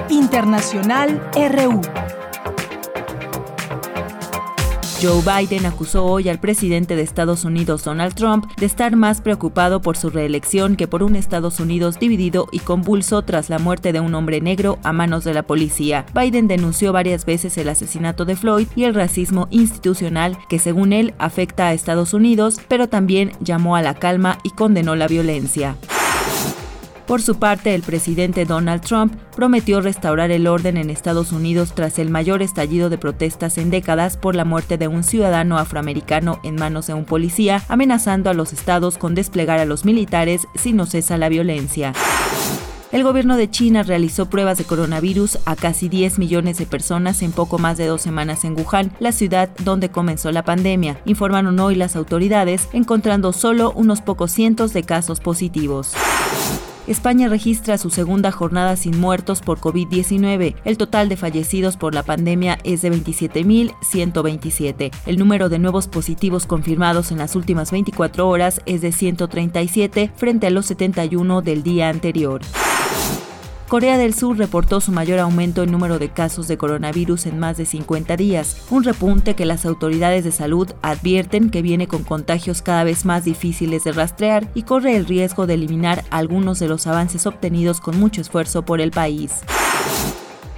Internacional RU. Joe Biden acusó hoy al presidente de Estados Unidos, Donald Trump, de estar más preocupado por su reelección que por un Estados Unidos dividido y convulso tras la muerte de un hombre negro a manos de la policía. Biden denunció varias veces el asesinato de Floyd y el racismo institucional que según él afecta a Estados Unidos, pero también llamó a la calma y condenó la violencia. Por su parte, el presidente Donald Trump prometió restaurar el orden en Estados Unidos tras el mayor estallido de protestas en décadas por la muerte de un ciudadano afroamericano en manos de un policía, amenazando a los estados con desplegar a los militares si no cesa la violencia. El gobierno de China realizó pruebas de coronavirus a casi 10 millones de personas en poco más de dos semanas en Wuhan, la ciudad donde comenzó la pandemia, informaron hoy las autoridades, encontrando solo unos pocos cientos de casos positivos. España registra su segunda jornada sin muertos por COVID-19. El total de fallecidos por la pandemia es de 27.127. El número de nuevos positivos confirmados en las últimas 24 horas es de 137 frente a los 71 del día anterior. Corea del Sur reportó su mayor aumento en número de casos de coronavirus en más de 50 días, un repunte que las autoridades de salud advierten que viene con contagios cada vez más difíciles de rastrear y corre el riesgo de eliminar algunos de los avances obtenidos con mucho esfuerzo por el país.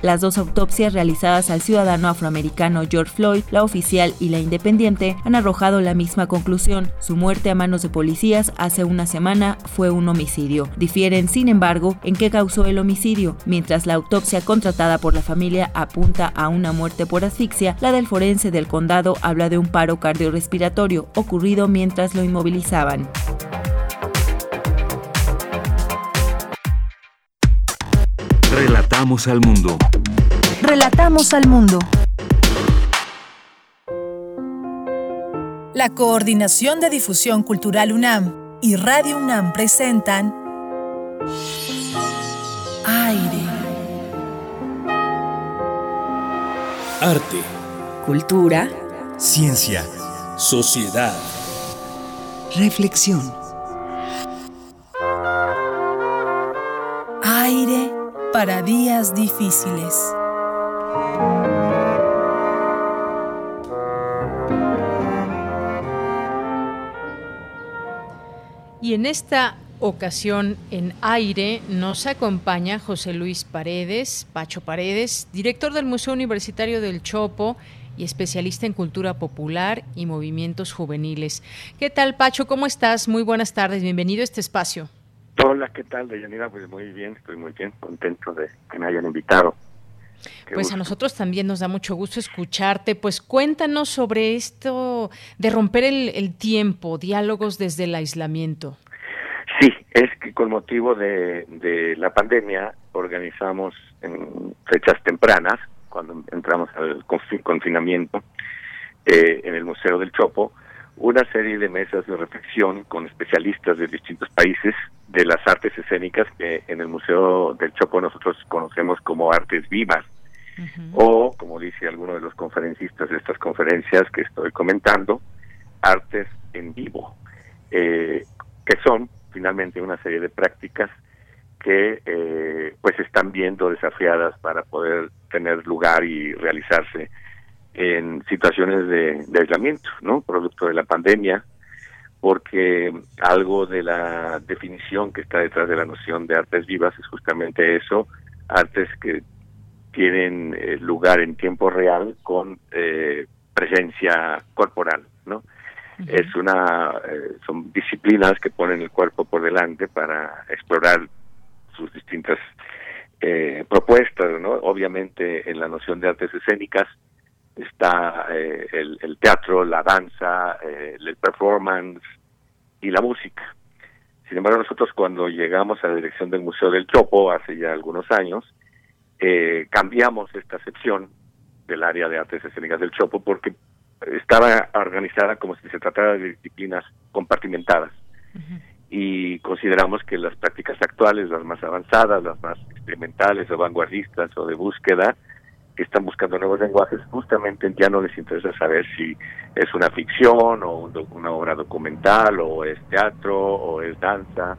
Las dos autopsias realizadas al ciudadano afroamericano George Floyd, la oficial y la independiente, han arrojado la misma conclusión. Su muerte a manos de policías hace una semana fue un homicidio. Difieren, sin embargo, en qué causó el homicidio. Mientras la autopsia contratada por la familia apunta a una muerte por asfixia, la del forense del condado habla de un paro cardiorrespiratorio ocurrido mientras lo inmovilizaban. Relatamos al mundo. Relatamos al mundo. La Coordinación de Difusión Cultural UNAM y Radio UNAM presentan Aire. Arte. Cultura. Ciencia. Sociedad. Reflexión. Aire para días difíciles. Y en esta ocasión en aire nos acompaña José Luis Paredes, Pacho Paredes, director del Museo Universitario del Chopo y especialista en cultura popular y movimientos juveniles. ¿Qué tal, Pacho? ¿Cómo estás? Muy buenas tardes. Bienvenido a este espacio. Hola, ¿qué tal, Deyanira? Pues muy bien, estoy muy bien, contento de que me hayan invitado. Qué pues gusto. a nosotros también nos da mucho gusto escucharte. Pues cuéntanos sobre esto de romper el, el tiempo, diálogos desde el aislamiento. Sí, es que con motivo de, de la pandemia organizamos en fechas tempranas, cuando entramos al confinamiento, eh, en el Museo del Chopo, una serie de mesas de reflexión con especialistas de distintos países de las artes escénicas que en el Museo del Chopo nosotros conocemos como artes vivas uh -huh. o, como dice alguno de los conferencistas de estas conferencias que estoy comentando, artes en vivo, eh, que son finalmente una serie de prácticas que eh, pues están viendo desafiadas para poder tener lugar y realizarse en situaciones de, de, aislamiento, ¿no? Producto de la pandemia, porque algo de la definición que está detrás de la noción de artes vivas es justamente eso, artes que tienen eh, lugar en tiempo real con eh, presencia corporal, ¿no? Uh -huh. Es una, eh, son disciplinas que ponen el cuerpo por delante para explorar sus distintas eh, propuestas, ¿no? Obviamente en la noción de artes escénicas está eh, el, el, teatro, la danza, eh, el performance y la música. Sin embargo, nosotros cuando llegamos a la dirección del Museo del Chopo hace ya algunos años, eh, cambiamos esta sección del área de artes escénicas del Chopo porque estaba organizada como si se tratara de disciplinas compartimentadas. Uh -huh. Y consideramos que las prácticas actuales, las más avanzadas, las más experimentales o vanguardistas o de búsqueda, que están buscando nuevos lenguajes, justamente ya no les interesa saber si es una ficción o un, una obra documental o es teatro o es danza,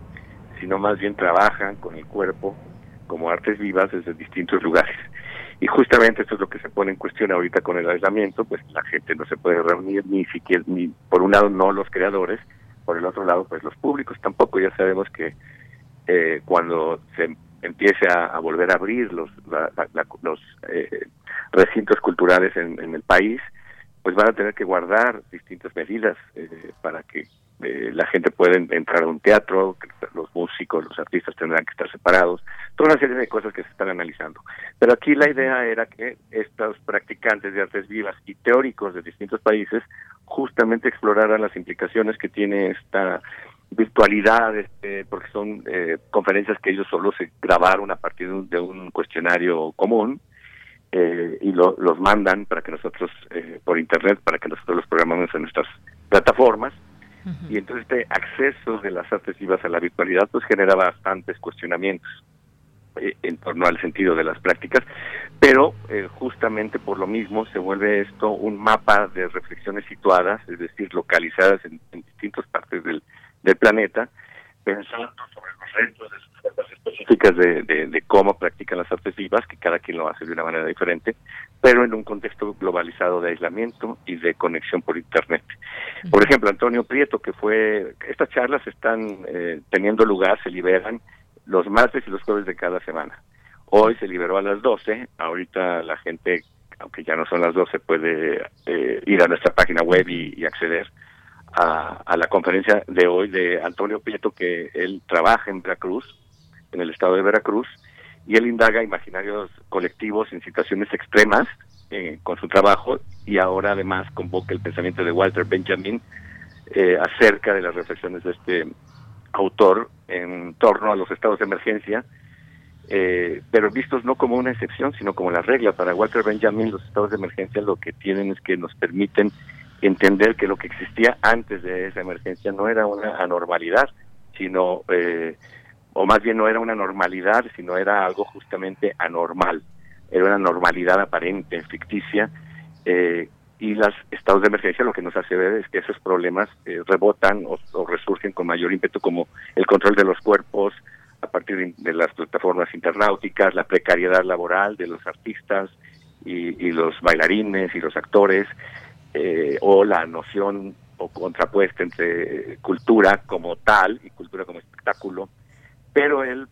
sino más bien trabajan con el cuerpo como artes vivas desde distintos lugares. Y justamente esto es lo que se pone en cuestión ahorita con el aislamiento, pues la gente no se puede reunir ni siquiera, ni por un lado no los creadores, por el otro lado pues los públicos tampoco, ya sabemos que eh, cuando se empiece a, volver a abrir los, la, la, los eh, recintos culturales en, en, el país, pues van a tener que guardar distintas medidas eh, para que eh, la gente pueda entrar a un teatro, los músicos, los artistas tendrán que estar separados, toda una serie de cosas que se están analizando. Pero aquí la idea era que estos practicantes de artes vivas y teóricos de distintos países justamente exploraran las implicaciones que tiene esta virtualidad, este, porque son eh, conferencias que ellos solo se grabaron a partir de un, cuestionario común eh, y lo, los mandan para que nosotros, eh, por internet, para que nosotros los programemos en nuestras plataformas. Y entonces este acceso de las artes vivas a la virtualidad pues genera bastantes cuestionamientos en torno al sentido de las prácticas, pero justamente por lo mismo se vuelve esto un mapa de reflexiones situadas, es decir, localizadas en distintas partes del, del planeta, pensando sobre los retos de sus formas específicas de, de, cómo practican las artes vivas, que cada quien lo hace de una manera diferente, pero en un contexto globalizado de aislamiento y de conexión por Internet. Por ejemplo, Antonio Prieto, que fue, estas charlas están eh, teniendo lugar, se liberan los martes y los jueves de cada semana. Hoy se liberó a las 12, ahorita la gente, aunque ya no son las 12, puede eh, ir a nuestra página web y acceder a, la conferencia de hoy de Antonio Prieto, que él trabaja en Veracruz, en el estado de Veracruz, y él indaga imaginarios colectivos en situaciones extremas eh, con su trabajo y ahora además convoca el pensamiento de Walter Benjamin eh, acerca de las reflexiones de este autor en torno a los estados de emergencia, eh, pero vistos no como una excepción, sino como la regla. Para Walter Benjamin los estados de emergencia lo que tienen es que nos permiten entender que lo que existía antes de esa emergencia no era una anormalidad, sino, eh, o más bien no era una normalidad, sino era algo justamente anormal, era una normalidad aparente, ficticia, eh, y los estados de emergencia lo que nos hace ver es que esos problemas eh, rebotan o, resurgen con mayor ímpetu, como el control de los cuerpos a partir de, las plataformas internauticas, la precariedad laboral de los artistas y, y los bailarines y los actores, eh, o la noción o contrapuesta entre cultura como tal y cultura como espectáculo, pero él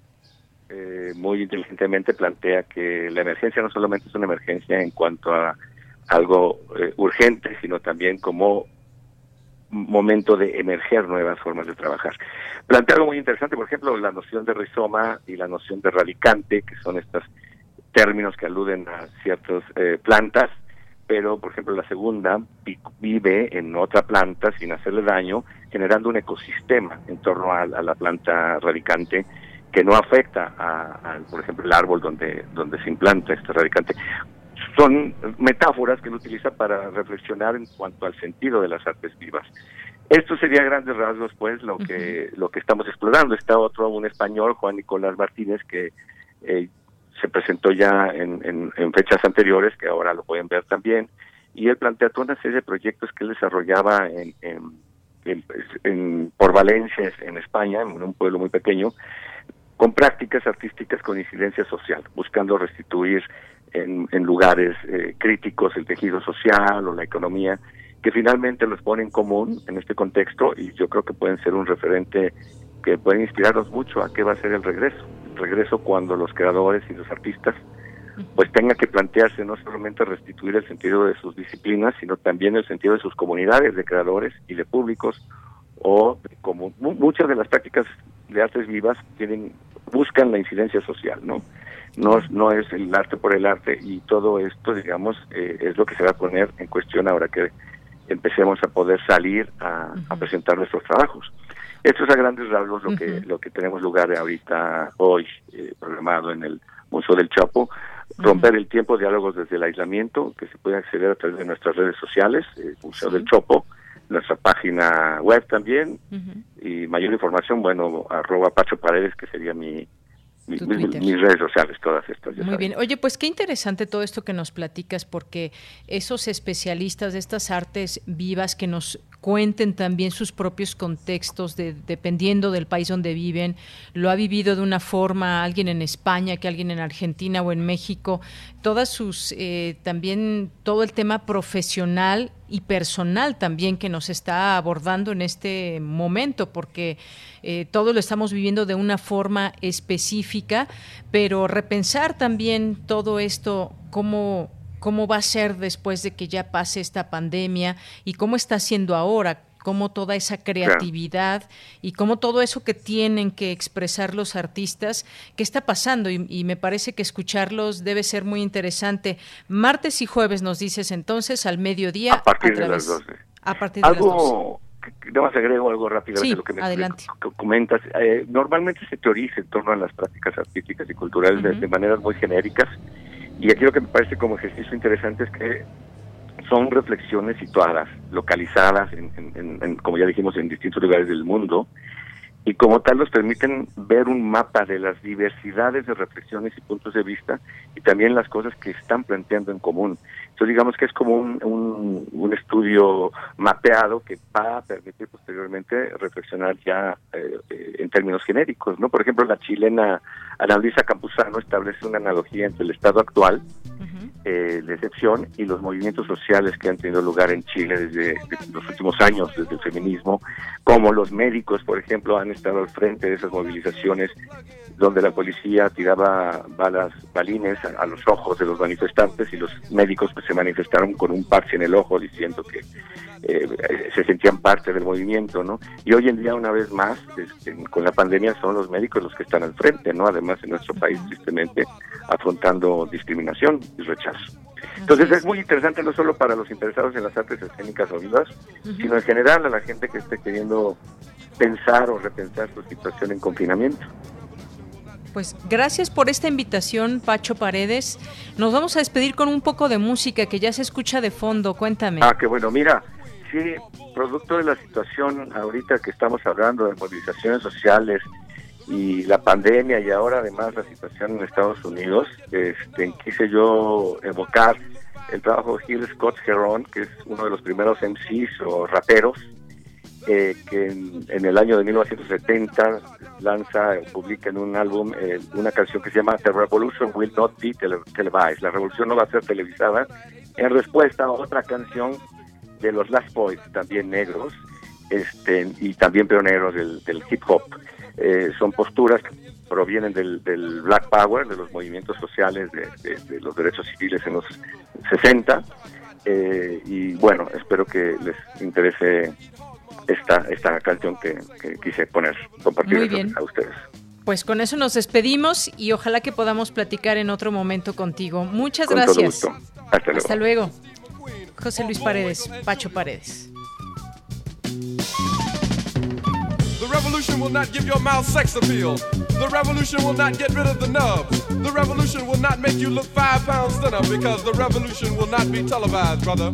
eh, muy inteligentemente plantea que la emergencia no solamente es una emergencia en cuanto a algo eh, urgente, sino también como momento de emerger nuevas formas de trabajar. Plantea algo muy interesante, por ejemplo, la noción de rizoma y la noción de radicante, que son estos términos que aluden a ciertas plantas, pero por ejemplo la segunda vive en otra planta sin hacerle daño, generando un ecosistema en torno a, la planta radicante que no afecta a, por ejemplo, el árbol donde, donde se implanta este radicante. Son metáforas que él utiliza para reflexionar en cuanto al sentido de las artes vivas. Esto sería grandes rasgos, pues, lo que lo que estamos explorando. Está otro, un español, Juan Nicolás Martínez, que eh, se presentó ya en, fechas anteriores, que ahora lo pueden ver también, y él plantea toda una serie de proyectos que él desarrollaba en, en, por Valencia, en España, en un pueblo muy pequeño, con prácticas artísticas con incidencia social, buscando restituir en, lugares eh, críticos el tejido social o la economía, que finalmente los pone en común en este contexto y yo creo que pueden ser un referente que puede inspirarnos mucho a qué va a ser el regreso regreso cuando los creadores y los artistas pues tengan que plantearse no solamente restituir el sentido de sus disciplinas, sino también el sentido de sus comunidades de creadores y de públicos, o como muchas de las prácticas de artes vivas tienen buscan la incidencia social, ¿no? No, no es el arte por el arte y todo esto, digamos, eh, es lo que se va a poner en cuestión ahora que empecemos a poder salir a presentar nuestros trabajos. Esto es a grandes rasgos lo que lo que tenemos lugar ahorita hoy eh, programado en el Museo del Chapo. Romper el tiempo, diálogos desde el aislamiento, que se puede acceder a través de nuestras redes sociales, el Museo del Chopo, nuestra página web también, y mayor información, bueno, arroba Pacho Paredes, que sería mi, mis, redes sociales, todas estas. Muy bien. Oye, pues qué interesante todo esto que nos platicas, porque esos especialistas de estas artes vivas que nos cuenten también sus propios contextos, de, dependiendo del país donde viven, lo ha vivido de una forma alguien en España, que alguien en Argentina o en México, todas sus, eh, también todo el tema profesional y personal también que nos está abordando en este momento, porque eh, todo lo estamos viviendo de una forma específica, pero repensar también todo esto, cómo cómo va a ser después de que ya pase esta pandemia y cómo está siendo ahora, cómo toda esa creatividad y cómo todo eso que tienen que expresar los artistas, qué está pasando y, me parece que escucharlos debe ser muy interesante. Martes y jueves nos dices entonces al mediodía. A partir de las 12. A partir de Algo nada más agrego algo rápido sí, lo que me adelante. comentas. Eh, normalmente se teoriza en torno a las prácticas artísticas y culturales de, de maneras muy genéricas. Y aquí lo que me parece como ejercicio interesante es que son reflexiones situadas, localizadas, en, en- en- como ya dijimos, en distintos lugares del mundo, y como tal nos permiten ver un mapa de las diversidades de reflexiones y puntos de vista, y también las cosas que están planteando en común. Entonces digamos que es como un, un, un estudio mapeado que va a permitir posteriormente reflexionar ya eh, eh, en términos genéricos, ¿no? Por ejemplo, la chilena Ana Luisa Campuzano establece una analogía entre el estado actual eh, de excepción y los movimientos sociales que han tenido lugar en Chile desde, desde los últimos años, desde el feminismo, como los médicos, por ejemplo, han estado al frente de esas movilizaciones donde la policía tiraba balas, balines a, a los ojos de los manifestantes y los médicos pues, se manifestaron con un parche en el ojo diciendo que eh, se sentían parte del movimiento, ¿no? Y hoy en día, una vez más, este, con la pandemia son los médicos los que están al frente, ¿no? Además, en nuestro país, tristemente, afrontando discriminación y rechazo. Entonces es muy interesante no solo para los interesados en las artes escénicas o vivas, sino en general a la gente que esté queriendo pensar o repensar su situación en confinamiento. Pues gracias por esta invitación, Pacho Paredes. Nos vamos a despedir con un poco de música que ya se escucha de fondo. Cuéntame. Ah, qué bueno. Mira, sí, producto de la situación ahorita que estamos hablando de movilizaciones sociales y la pandemia y ahora además la situación en Estados Unidos, este, quise yo evocar el trabajo de Gil Scott Heron, que es uno de los primeros MCs o raperos, eh, que en, en el año de 1970 lanza, publica en un álbum eh, una canción que se llama The Revolution Will Not Be tele- Televised. La revolución no va a ser televisada, en respuesta a otra canción de los Last Boys, también negros, este, y también pioneros del, del hip hop. Eh, son posturas que provienen del, del Black Power, de los movimientos sociales, de, de- de los derechos civiles en los 60. eh, y bueno, espero que les interese esta, esta canción que, que quise poner, compartir a ustedes. Pues con eso nos despedimos y ojalá que podamos platicar en otro momento contigo. Muchas Con todo gracias. gusto. Hasta luego. Hasta luego. José Luis Paredes, Pacho Paredes. The revolution will not give your mouth sex appeal. The revolution will not get rid of the nubs. The revolution will not make you look five pounds thinner because the revolution will not be televised, brother.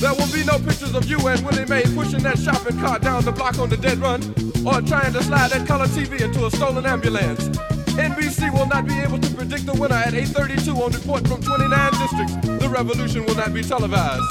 There will be no pictures of you and Willie Mae pushing that shopping cart down the block on the dead run or trying to slide that color TV into a stolen ambulance. NBC will not be able to predict the winner at 8:32 on report from 29 districts. The revolution will not be televised.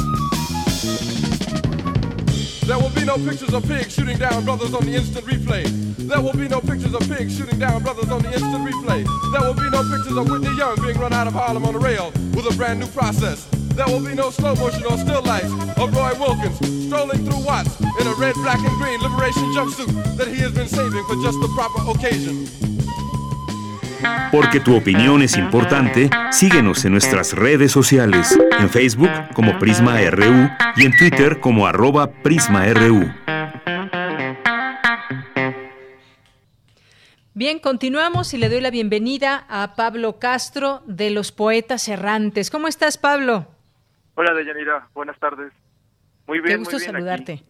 There will be no pictures of pigs shooting down brothers on the instant replay. There will be no pictures of pigs shooting down brothers on the instant replay. There will be no pictures of Whitney Young being run out of Harlem on a rail with a brand new process. There will be no slow motion or still life of Roy Wilkins strolling through Watts in a red, black, and green liberation jumpsuit that he has been saving for just the proper occasion. Porque tu opinión es importante, síguenos en nuestras redes sociales, en Facebook como Prisma RU y en Twitter como arroba PrismaRU. Bien, continuamos y le doy la bienvenida a Pablo Castro de los Poetas Errantes. ¿Cómo estás, Pablo? Hola, Deyanira. Buenas tardes. Muy bien, Qué gusto muy bien saludarte. aquí.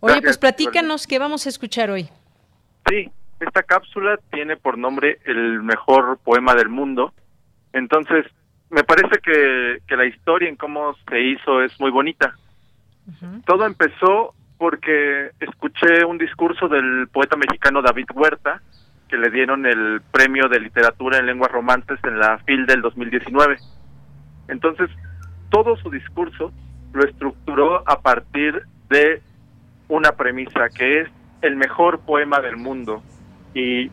Oye, Gracias, pues platícanos qué vamos a escuchar hoy. Sí, esta cápsula tiene por nombre el mejor poema del mundo. Entonces, me parece que, que la historia en cómo se hizo es muy bonita. Todo empezó porque escuché un discurso del poeta mexicano David Huerta, que le dieron el premio de literatura en lenguas romances en la FIL del 2019. Entonces, todo su discurso lo estructuró a partir de una premisa que es el mejor poema del mundo y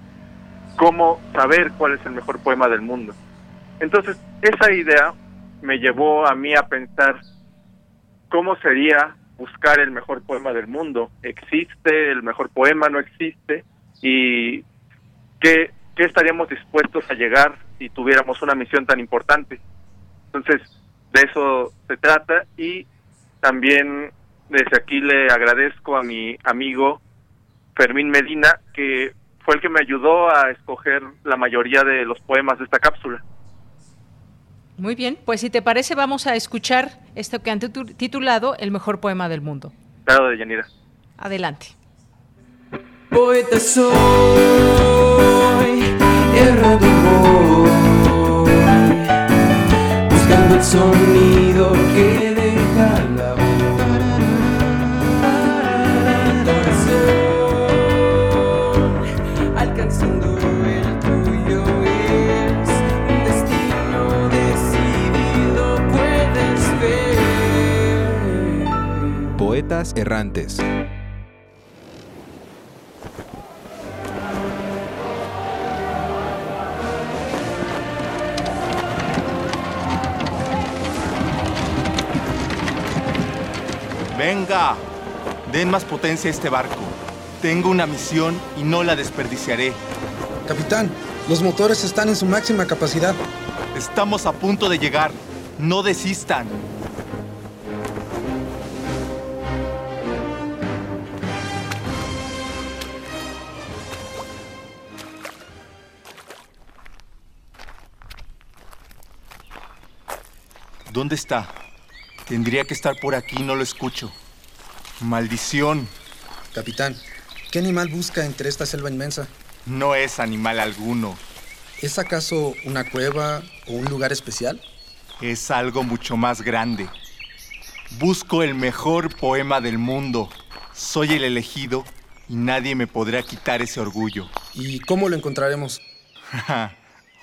cómo saber cuál es el mejor poema del mundo. Entonces, esa idea me llevó a mí a pensar cómo sería buscar el mejor poema del mundo. ¿Existe el mejor poema? ¿No existe? ¿Y qué, qué estaríamos dispuestos a llegar si tuviéramos una misión tan importante? Entonces, de eso se trata y también desde aquí le agradezco a mi amigo Fermín Medina, que fue el que me ayudó a escoger la mayoría de los poemas de esta cápsula. Muy bien, pues si te parece vamos a escuchar esto que han titu- titulado El mejor poema del mundo. Claro, de Yanira. Adelante. Poeta soy, errando voy, buscando el sonido que Poetas errantes. Venga, den más potencia a este barco. Tengo una misión y no la desperdiciaré. Capitán, los motores están en su máxima capacidad. Estamos a punto de llegar. No desistan. ¿Dónde está? Tendría que estar por aquí, no lo escucho. Maldición. Capitán, ¿qué animal busca entre esta selva inmensa? No es animal alguno. ¿Es acaso una cueva o un lugar especial? Es algo mucho más grande. Busco el mejor poema del mundo. Soy el elegido y nadie me podrá quitar ese orgullo. ¿Y cómo lo encontraremos?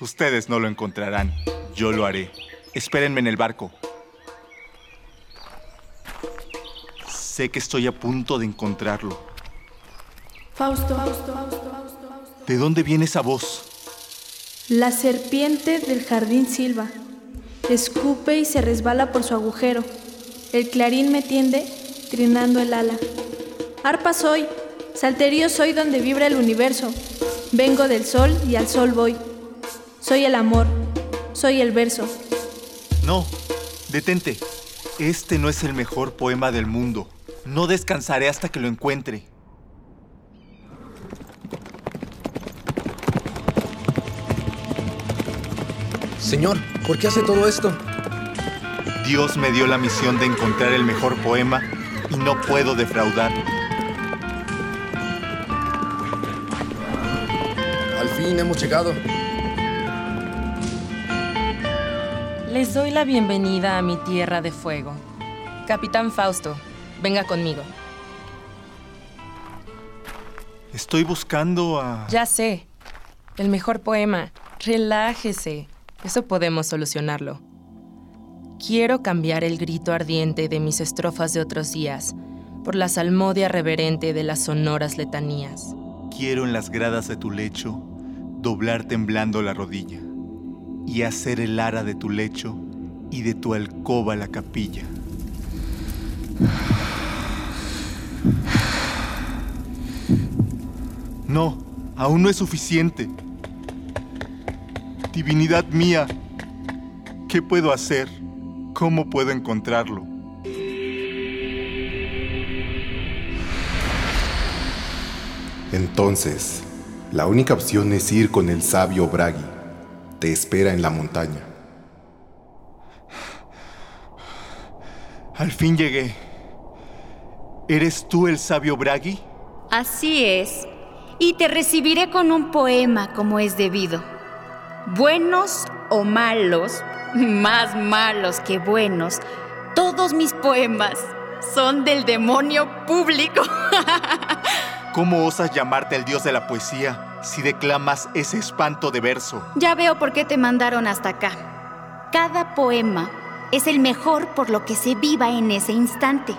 Ustedes no lo encontrarán. Yo lo haré. Espérenme en el barco. Sé que estoy a punto de encontrarlo. Fausto. ¿De dónde viene esa voz? La serpiente del jardín silba. Escupe y se resbala por su agujero. El clarín me tiende, trinando el ala. Arpa soy, salterío soy donde vibra el universo. Vengo del sol y al sol voy. Soy el amor, soy el verso. No, detente. Este no es el mejor poema del mundo. No descansaré hasta que lo encuentre. Señor, ¿por qué hace todo esto? Dios me dio la misión de encontrar el mejor poema y no puedo defraudar. Al fin hemos llegado. Les doy la bienvenida a mi tierra de fuego. Capitán Fausto, venga conmigo. Estoy buscando a... Ya sé. El mejor poema. Relájese. Eso podemos solucionarlo. Quiero cambiar el grito ardiente de mis estrofas de otros días por la salmodia reverente de las sonoras letanías. Quiero en las gradas de tu lecho doblar temblando la rodilla y hacer el ara de tu lecho y de tu alcoba la capilla. No, aún no es suficiente. Divinidad mía, ¿qué puedo hacer? ¿Cómo puedo encontrarlo? Entonces, la única opción es ir con el sabio Bragi. Te espera en la montaña. Al fin llegué. ¿Eres tú el sabio Bragi? Así es. Y te recibiré con un poema como es debido. Buenos o malos, más malos que buenos, todos mis poemas son del demonio público. ¿Cómo osas llamarte el dios de la poesía si declamas ese espanto de verso? Ya veo por qué te mandaron hasta acá. Cada poema es el mejor por lo que se viva en ese instante.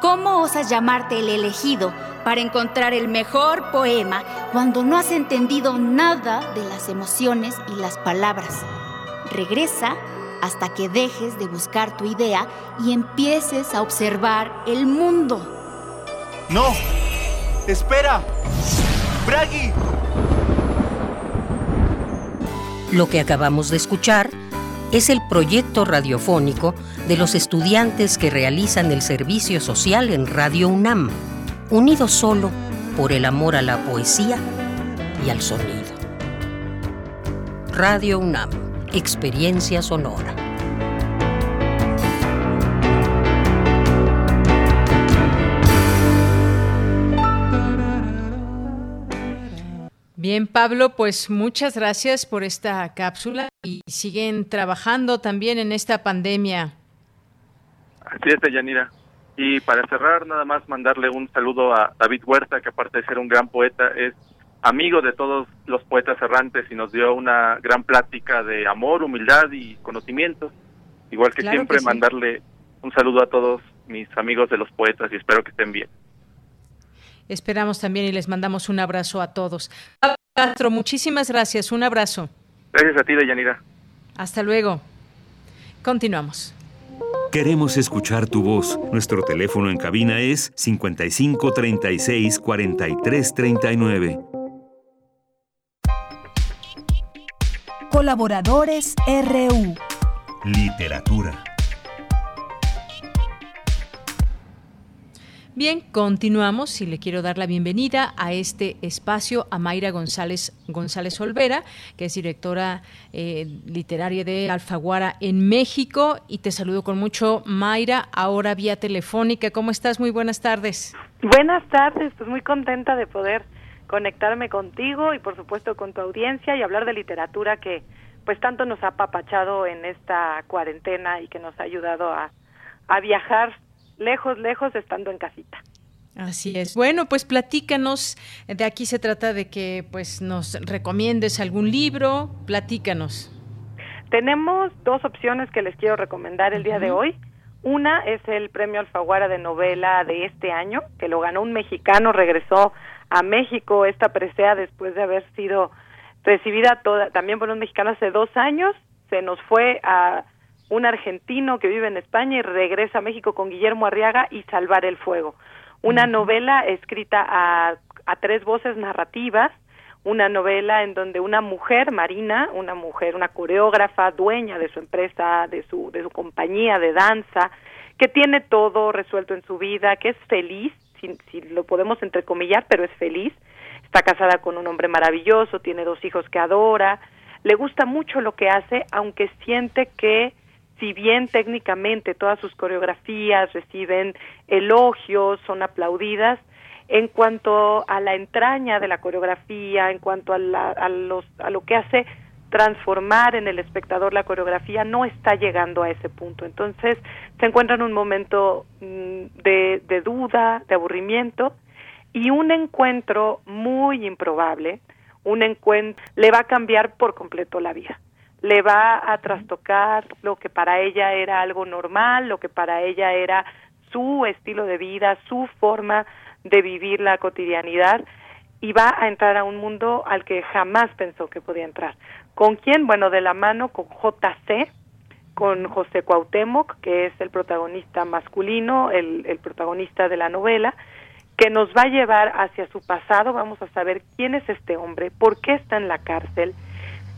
¿Cómo osas llamarte el elegido para encontrar el mejor poema cuando no has entendido nada de las emociones y las palabras? Regresa hasta que dejes de buscar tu idea y empieces a observar el mundo. ¡No! ¡Espera! ¡Bragi! Lo que acabamos de escuchar es el proyecto radiofónico de los estudiantes que realizan el servicio social en Radio UNAM, unidos solo por el amor a la poesía y al sonido. Radio UNAM, experiencia sonora. Bien, Pablo, pues muchas gracias por esta cápsula y siguen trabajando también en esta pandemia. Así es, Yanira. Y para cerrar, nada más mandarle un saludo a David Huerta, que aparte de ser un gran poeta, es amigo de todos los poetas errantes y nos dio una gran plática de amor, humildad y conocimiento. Igual que Claro siempre, que sí. mandarle un saludo a todos mis amigos de los poetas y espero que estén bien. Esperamos también y les mandamos un abrazo a todos. Pablo Castro, muchísimas gracias. Un abrazo. Gracias a ti, Deyanira. Hasta luego. Continuamos. Queremos escuchar tu voz. Nuestro teléfono en cabina es 55 36 43 39. Colaboradores RU. Literatura. Bien, continuamos y le quiero dar la bienvenida a este espacio a Mayra González González Olvera, que es directora eh, literaria de Alfaguara en México. Y te saludo con mucho, Mayra, ahora vía telefónica. ¿Cómo estás? Muy buenas tardes. Buenas tardes, pues muy contenta de poder conectarme contigo y por supuesto con tu audiencia y hablar de literatura que pues tanto nos ha apapachado en esta cuarentena y que nos ha ayudado a, a viajar lejos, lejos estando en casita. Así es. Bueno, pues platícanos. De aquí se trata de que pues nos recomiendes algún libro. Platícanos. Tenemos dos opciones que les quiero recomendar el día de hoy. Una es el premio Alfaguara de novela de este año, que lo ganó un mexicano, regresó a México esta presea después de haber sido recibida toda, también por un mexicano hace dos años. Se nos fue a un argentino que vive en España y regresa a México con Guillermo Arriaga y Salvar el Fuego. Una novela escrita a, a tres voces narrativas, una novela en donde una mujer, Marina, una mujer, una coreógrafa, dueña de su empresa, de su, de su compañía de danza, que tiene todo resuelto en su vida, que es feliz, si, si lo podemos entrecomillar, pero es feliz, está casada con un hombre maravilloso, tiene dos hijos que adora, le gusta mucho lo que hace, aunque siente que si bien técnicamente todas sus coreografías reciben elogios, son aplaudidas, en cuanto a la entraña de la coreografía, en cuanto a, la- a los, a lo que hace transformar en el espectador la coreografía, no está llegando a ese punto. Entonces se encuentra en un momento mm, de, de duda, de aburrimiento y un encuentro muy improbable, un encuentro le va a cambiar por completo la vida le va a trastocar lo que para ella era algo normal, lo que para ella era su estilo de vida, su forma de vivir la cotidianidad y va a entrar a un mundo al que jamás pensó que podía entrar. ¿Con quién? Bueno, de la mano con JC, con José Cuauhtémoc, que es el protagonista masculino, el, el protagonista de la novela, que nos va a llevar hacia su pasado, vamos a saber quién es este hombre, por qué está en la cárcel,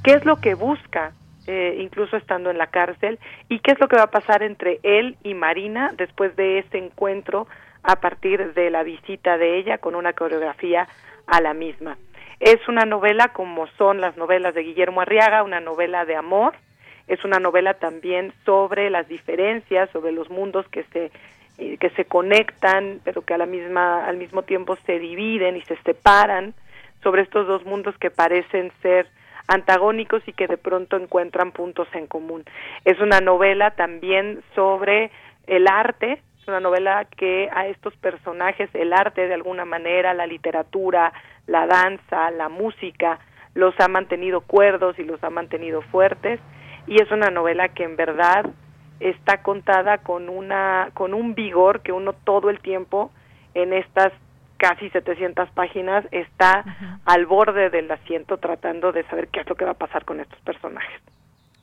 qué es lo que busca, eh, incluso estando en la cárcel, y qué es lo que va a pasar entre él y Marina después de ese encuentro a partir de la visita de ella con una coreografía a la misma. Es una novela como son las novelas de Guillermo Arriaga, una novela de amor, es una novela también sobre las diferencias, sobre los mundos que se eh, que se conectan, pero que a la misma al mismo tiempo se dividen y se separan, sobre estos dos mundos que parecen ser antagónicos y que de pronto encuentran puntos en común. Es una novela también sobre el arte, es una novela que a estos personajes, el arte de alguna manera, la literatura, la danza, la música, los ha mantenido cuerdos y los ha mantenido fuertes y es una novela que en verdad está contada con una con un vigor que uno todo el tiempo en estas casi 700 páginas está al borde del asiento tratando de saber qué es lo que va a pasar con estos personajes.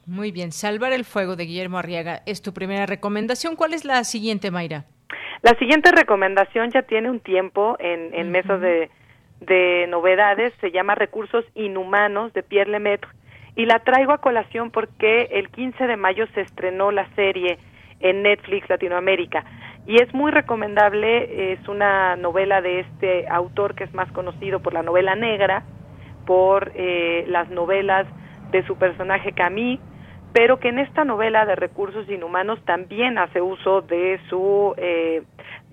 Muy bien. Salvar el fuego de Guillermo Arriaga es tu primera recomendación. ¿Cuál es la siguiente, Mayra? La siguiente recomendación ya tiene un tiempo en, en mesas de, de novedades, se llama Recursos Inhumanos de Pierre Lemaitre y la traigo a colación porque el 15 de mayo se estrenó la serie en Netflix Latinoamérica y es muy recomendable, es una novela de este autor que es más conocido por la novela negra, por eh, las novelas de su personaje Camille, pero que en esta novela de recursos inhumanos también hace uso de su eh,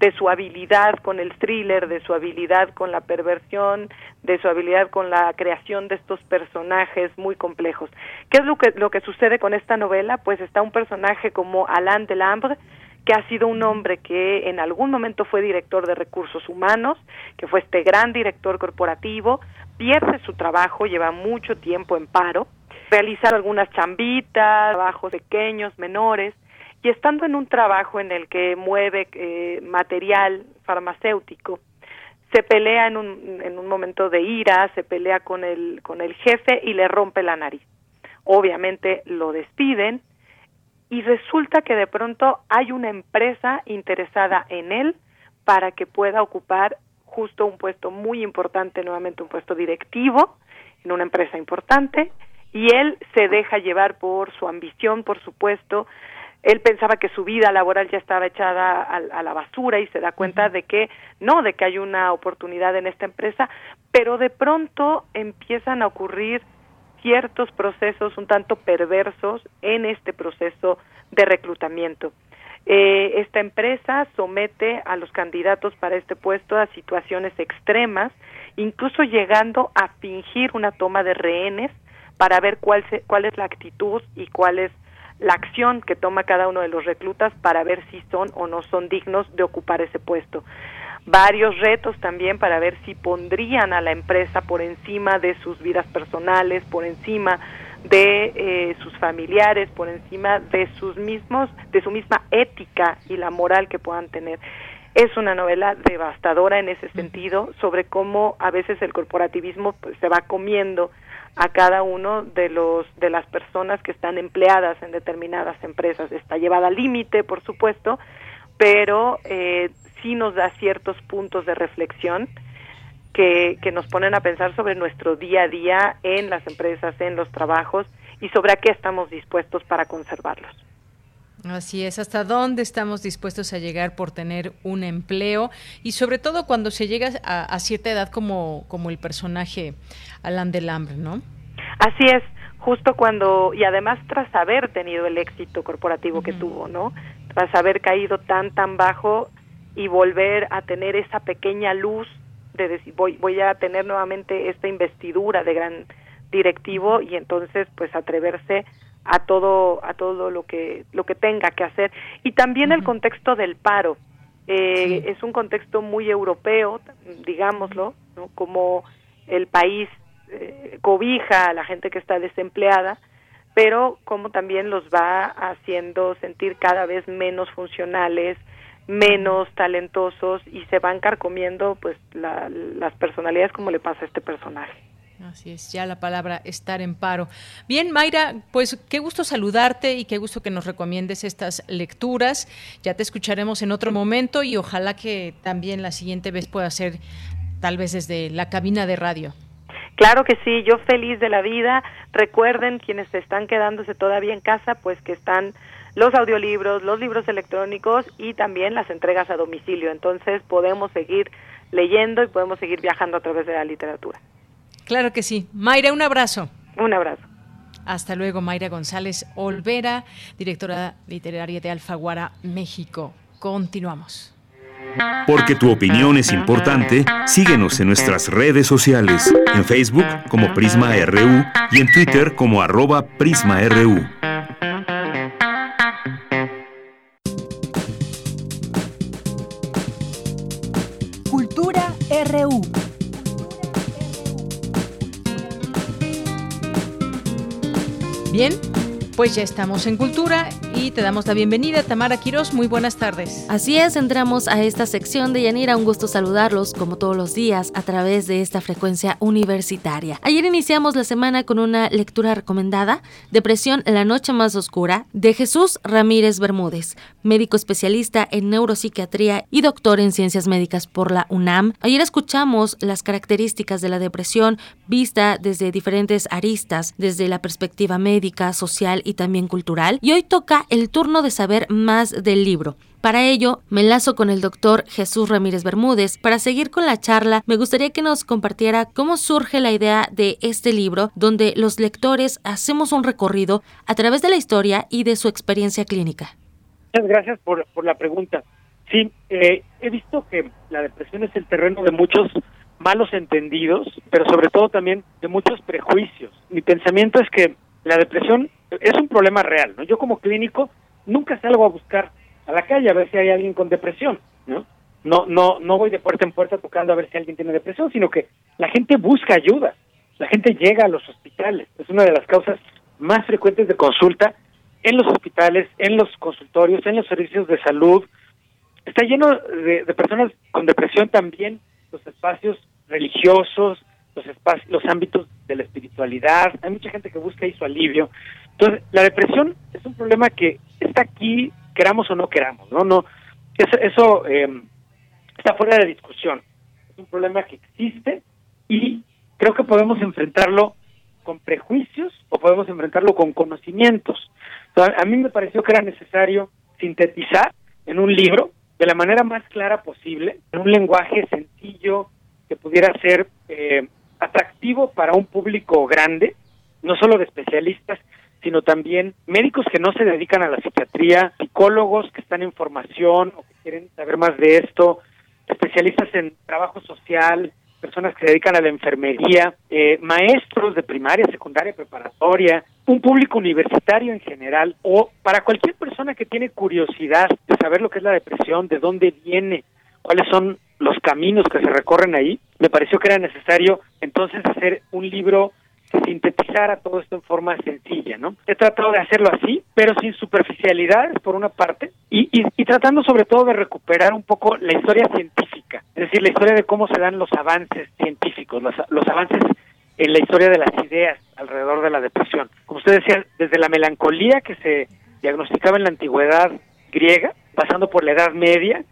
de su habilidad con el thriller, de su habilidad con la perversión, de su habilidad con la creación de estos personajes muy complejos. ¿Qué es lo que, lo que sucede con esta novela? Pues está un personaje como Alain Delambre, que ha sido un hombre que en algún momento fue director de recursos humanos, que fue este gran director corporativo, pierde su trabajo, lleva mucho tiempo en paro, realiza algunas chambitas, trabajos pequeños, menores, y estando en un trabajo en el que mueve eh, material farmacéutico, se pelea en un, en un momento de ira, se pelea con el, con el jefe y le rompe la nariz. Obviamente lo despiden y resulta que de pronto hay una empresa interesada en él para que pueda ocupar justo un puesto muy importante, nuevamente un puesto directivo en una empresa importante, y él se deja llevar por su ambición, por supuesto, él pensaba que su vida laboral ya estaba echada a, la basura y se da cuenta de que no, de que hay una oportunidad en esta empresa, pero de pronto empiezan a ocurrir ciertos procesos un tanto perversos en este proceso de reclutamiento. Eh, esta empresa somete a los candidatos para este puesto a situaciones extremas, incluso llegando a fingir una toma de rehenes para ver cuál, cuál es la actitud y cuál es la acción que toma cada uno de los reclutas para ver si son o no son dignos de ocupar ese puesto. Varios retos también para ver si pondrían a la empresa por encima de sus vidas personales, por encima de eh, sus familiares, por encima de sus mismos, de su misma ética y la moral que puedan tener. Es una novela devastadora en ese sentido sobre cómo a veces el corporativismo pues, se va comiendo a cada uno de los de las personas que están empleadas en determinadas empresas. Está llevada al límite, por supuesto, pero eh, sí nos da ciertos puntos de reflexión que, que nos ponen a pensar sobre nuestro día a día en las empresas, en los trabajos y sobre a qué estamos dispuestos para conservarlos. Así es, hasta dónde estamos dispuestos a llegar por tener un empleo y sobre todo cuando se llega a, cierta edad como, como el personaje Alan Delambre, ¿no? Así es, justo cuando, y además tras haber tenido el éxito corporativo que tuvo, ¿no? Tras haber caído tan, tan bajo y volver a tener esa pequeña luz de decir, voy, voy a tener nuevamente esta investidura de gran directivo y entonces pues atreverse a todo a todo lo que lo que tenga que hacer. Y también el contexto del paro eh, es un contexto muy europeo digámoslo ¿no? como el país eh, cobija a la gente que está desempleada pero como también los va haciendo sentir cada vez menos funcionales menos talentosos y se van carcomiendo pues las personalidades como le pasa a este personaje Así es, ya la palabra estar en paro. Bien, Mayra, pues qué gusto saludarte y qué gusto que nos recomiendes estas lecturas. Ya te escucharemos en otro momento y ojalá que también la siguiente vez pueda ser tal vez desde la cabina de radio. Claro que sí, yo feliz de la vida. Recuerden quienes están quedándose todavía en casa, pues que están los audiolibros, los libros electrónicos y también las entregas a domicilio. Entonces podemos seguir leyendo y podemos seguir viajando a través de la literatura. Claro que sí. Mayra, un abrazo. Un abrazo. Hasta luego, Mayra González Olvera, directora literaria de Alfaguara, México. Continuamos. Porque tu opinión es importante, síguenos en nuestras redes sociales, en Facebook como Prisma RU y en Twitter como arroba PrismaRU. Cultura RU. Bien, pues ya estamos en Cultura y te damos la bienvenida, Tamara Quiroz. Muy buenas tardes. Así es, entramos a esta sección de Yanira. Un gusto saludarlos, como todos los días, a través de esta frecuencia universitaria. Ayer iniciamos la semana con una lectura recomendada, Depresión, la noche más oscura, de Jesús Ramírez Bermúdez, médico especialista en neuropsiquiatría y doctor en ciencias médicas por la UNAM. Ayer escuchamos las características de la depresión vista desde diferentes aristas, desde la perspectiva médica, social y también cultural. Y hoy toca el turno de saber más del libro. Para ello, me enlazo con el doctor Jesús Ramírez Bermúdez. Para seguir con la charla, me gustaría que nos compartiera cómo surge la idea de este libro, donde los lectores hacemos un recorrido a través de la historia y de su experiencia clínica. Muchas gracias por, la pregunta. Sí, eh, he visto que la depresión es el terreno de muchos malos entendidos, pero sobre todo también de muchos prejuicios. Mi pensamiento es que la depresión es un problema real, ¿no? Yo como clínico nunca salgo a buscar a la calle a ver si hay alguien con depresión, ¿no? No, no, no voy de puerta en puerta tocando a ver si alguien tiene depresión, sino que la gente busca ayuda, la gente llega a los hospitales, es una de las causas más frecuentes de consulta en los hospitales, en los consultorios, en los servicios de salud. Está lleno de, de personas con depresión también los espacios religiosos, los espacios, los ámbitos de la espiritualidad. Hay mucha gente que busca ahí su alivio. Entonces, la depresión es un problema que está aquí, queramos o no queramos, ¿no? No, eso, eso eh, está fuera de discusión. Es un problema que existe y creo que podemos enfrentarlo con prejuicios o podemos enfrentarlo con conocimientos. A mí me pareció que era necesario sintetizar en un libro de la manera más clara posible, en un lenguaje sencillo que pudiera ser eh, atractivo para un público grande, no solo de especialistas, sino también médicos que no se dedican a la psiquiatría, psicólogos que están en formación o que quieren saber más de esto, especialistas en trabajo social, personas que se dedican a la enfermería, eh, maestros de primaria, secundaria, preparatoria, un público universitario en general, o para cualquier persona que tiene curiosidad de saber lo que es la depresión, de dónde viene, cuáles son los caminos que se recorren ahí, me pareció que era necesario entonces hacer un libro que sintetizara todo esto en forma sencilla, ¿no? He tratado de hacerlo así, pero sin superficialidades por una parte, y, y, y, tratando sobre todo de recuperar un poco la historia científica, es decir, la historia de cómo se dan los avances científicos, los, los avances en la historia de las ideas alrededor de la depresión. Como usted decía, desde la melancolía que se diagnosticaba en la antigüedad griega, pasando por la Edad Media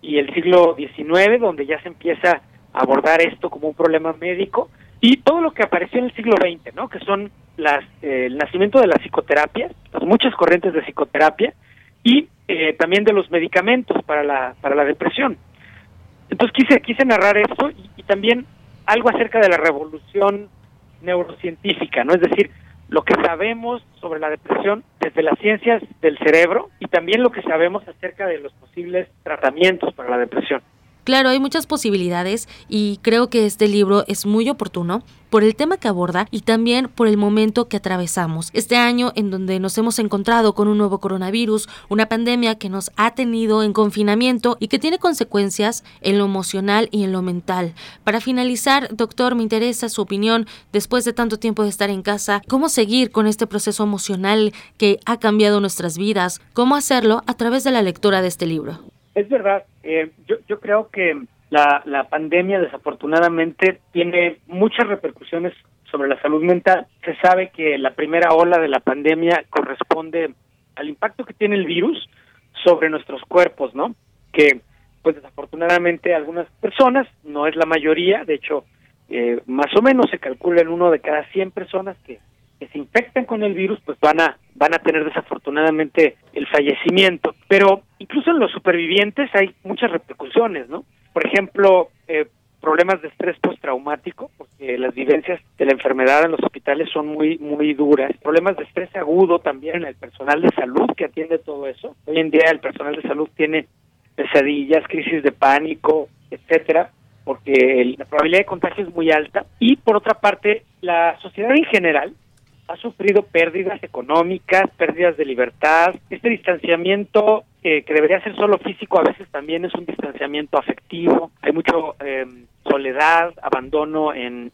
y el siglo XIX, donde ya se empieza a abordar esto como un problema médico, y todo lo que apareció en el siglo XX, ¿no? Que son las, eh, el nacimiento de la psicoterapia, las muchas corrientes de psicoterapia y eh, también de los medicamentos para la para la depresión. Entonces quise quise narrar esto y, y también algo acerca de la revolución neurocientífica, ¿no? Es decir, lo que sabemos sobre la depresión desde las ciencias del cerebro y también lo que sabemos acerca de los posibles tratamientos para la depresión. Claro, hay muchas posibilidades y creo que este libro es muy oportuno por el tema que aborda y también por el momento que atravesamos. Este año en donde nos hemos encontrado con un nuevo coronavirus, una pandemia que nos ha tenido en confinamiento y que tiene consecuencias en lo emocional y en lo mental. Para finalizar, doctor, me interesa su opinión después de tanto tiempo de estar en casa, cómo seguir con este proceso emocional que ha cambiado nuestras vidas, cómo hacerlo a través de la lectura de este libro. Es verdad, eh, yo, yo creo que la, pandemia desafortunadamente tiene muchas repercusiones sobre la salud mental. Se sabe que la primera ola de la pandemia corresponde al impacto que tiene el virus sobre nuestros cuerpos, ¿no? Que pues desafortunadamente algunas personas, no es la mayoría, de hecho eh, más o menos se calcula en uno de cada 100 personas que que se infectan con el virus, pues van a van a tener desafortunadamente el fallecimiento. Pero incluso en los supervivientes hay muchas repercusiones, ¿no? Por ejemplo, eh, problemas de estrés postraumático, porque las vivencias de la enfermedad en los hospitales son muy muy duras. Problemas de estrés agudo también en el personal de salud que atiende todo eso. Hoy en día el personal de salud tiene pesadillas, crisis de pánico, etcétera, porque la probabilidad de contagio es muy alta. Y por otra parte, la sociedad en general ha sufrido pérdidas económicas, pérdidas de libertad. Este distanciamiento eh, que debería ser solo físico a veces también es un distanciamiento afectivo. Hay mucho eh, soledad, abandono en,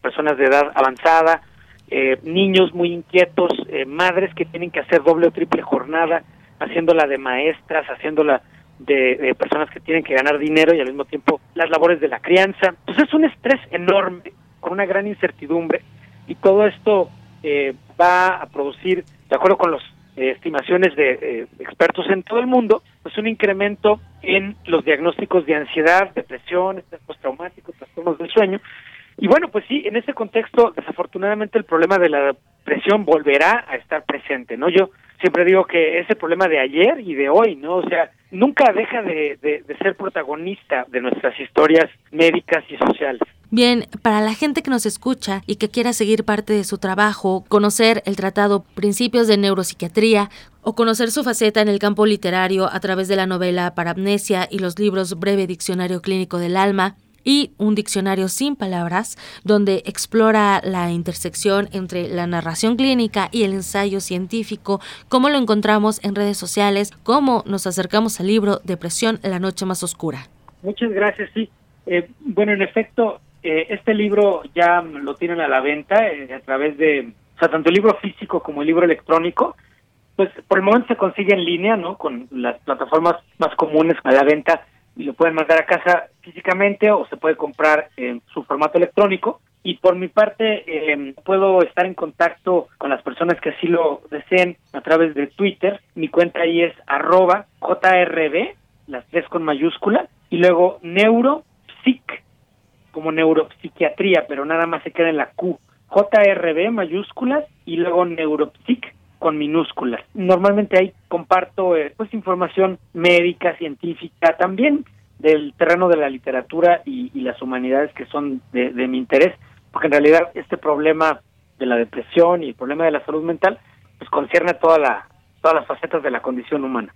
personas de edad avanzada, eh, niños muy inquietos, madres que tienen que hacer doble o triple jornada, haciéndola de maestras, haciéndola de, de, personas que tienen que ganar dinero y al mismo tiempo las labores de la crianza. Entonces es un estrés enorme, con una gran incertidumbre, y todo esto eh, va a producir, de acuerdo con las eh, estimaciones de eh, expertos en todo el mundo, pues un incremento en los diagnósticos de ansiedad, depresión, estrés postraumático, trastornos del sueño. Y bueno, pues sí, en ese contexto, desafortunadamente el problema de la depresión volverá a estar presente, ¿no? Yo siempre digo que es el problema de ayer y de hoy, ¿no? O sea, nunca deja de, de, ser protagonista de nuestras historias médicas y sociales. Bien, para la gente que nos escucha y que quiera seguir parte de su trabajo, conocer el tratado Principios de Neuropsiquiatría o conocer su faceta en el campo literario a través de la novela Parapnesia y los libros Breve Diccionario Clínico del Alma, y un diccionario sin palabras donde explora la intersección entre la narración clínica y el ensayo científico, cómo lo encontramos en redes sociales, cómo nos acercamos al libro Depresión, la noche más oscura. Muchas gracias, sí. Eh, bueno, en efecto, eh, este libro ya lo tienen a la venta eh, a través de, o sea, tanto el libro físico como el libro electrónico. Pues por el momento se consigue en línea, ¿no? Con las plataformas más comunes a la venta y lo pueden mandar a casa físicamente o se puede comprar en su formato electrónico. Y por mi parte, eh, puedo estar en contacto con las personas que así lo deseen a través de Twitter. Mi cuenta ahí es arroba JRB, las tres con mayúscula, y luego neuropsic, como neuropsiquiatría, pero nada más se queda en la Q. JRB mayúsculas y luego neuropsic con minúsculas. Normalmente ahí comparto eh, pues información médica, científica, también del terreno de la literatura y, las humanidades que son de, mi interés, porque en realidad este problema de la depresión y el problema de la salud mental pues concierne toda la, todas las facetas de la condición humana.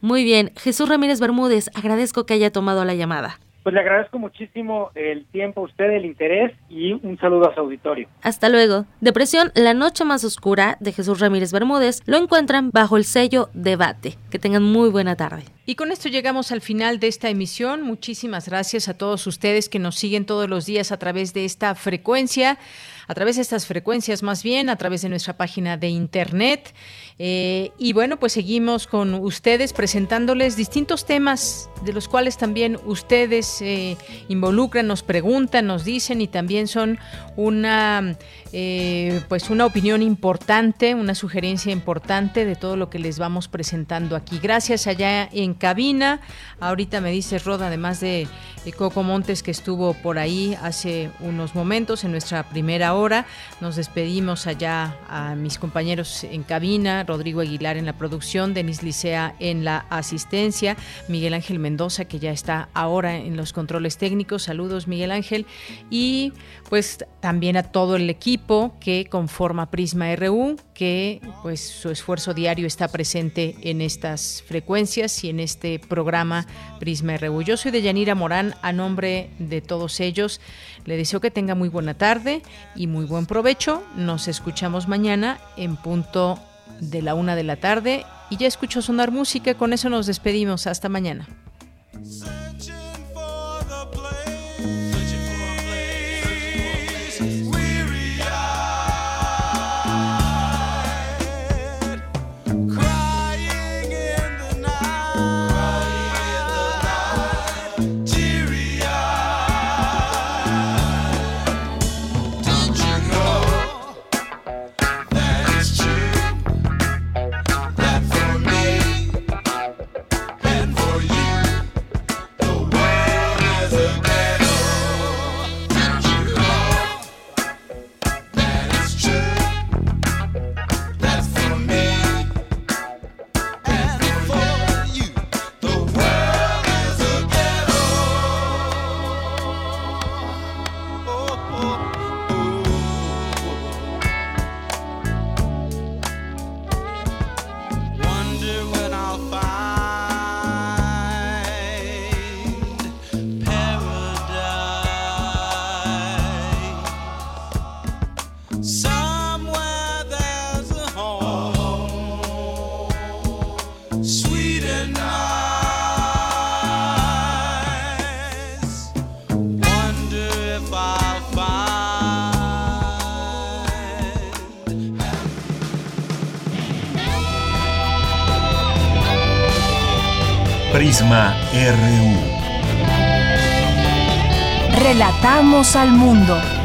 Muy bien, Jesús Ramírez Bermúdez, agradezco que haya tomado la llamada. Pues le agradezco muchísimo el tiempo a usted, el interés y un saludo a su auditorio. Hasta luego. Depresión, La Noche Más Oscura de Jesús Ramírez Bermúdez lo encuentran bajo el sello Debate. Que tengan muy buena tarde. Y con esto llegamos al final de esta emisión. Muchísimas gracias a todos ustedes que nos siguen todos los días a través de esta frecuencia, a través de estas frecuencias más bien, a través de nuestra página de internet. Eh, y bueno, pues seguimos con ustedes presentándoles distintos temas de los cuales también ustedes eh, involucran, nos preguntan, nos dicen y también son una eh, pues una opinión importante, una sugerencia importante de todo lo que les vamos presentando aquí. Gracias allá en cabina. Ahorita me dice Roda, además de Coco Montes que estuvo por ahí hace unos momentos en nuestra primera hora. Nos despedimos allá a mis compañeros en cabina, Rodrigo Aguilar en la producción, Denis Licea en la asistencia, Miguel Ángel Mendoza que ya está ahora en los controles técnicos. Saludos Miguel Ángel y pues también a todo el equipo que conforma Prisma RU, que pues su esfuerzo diario está presente en estas frecuencias y en este programa Prisma RU. Yo soy de Yanira Morán, a nombre de todos ellos, le deseo que tenga muy buena tarde y muy buen provecho. Nos escuchamos mañana en punto de la una de la tarde y ya escucho sonar música, con eso nos despedimos. Hasta mañana. Al mundo.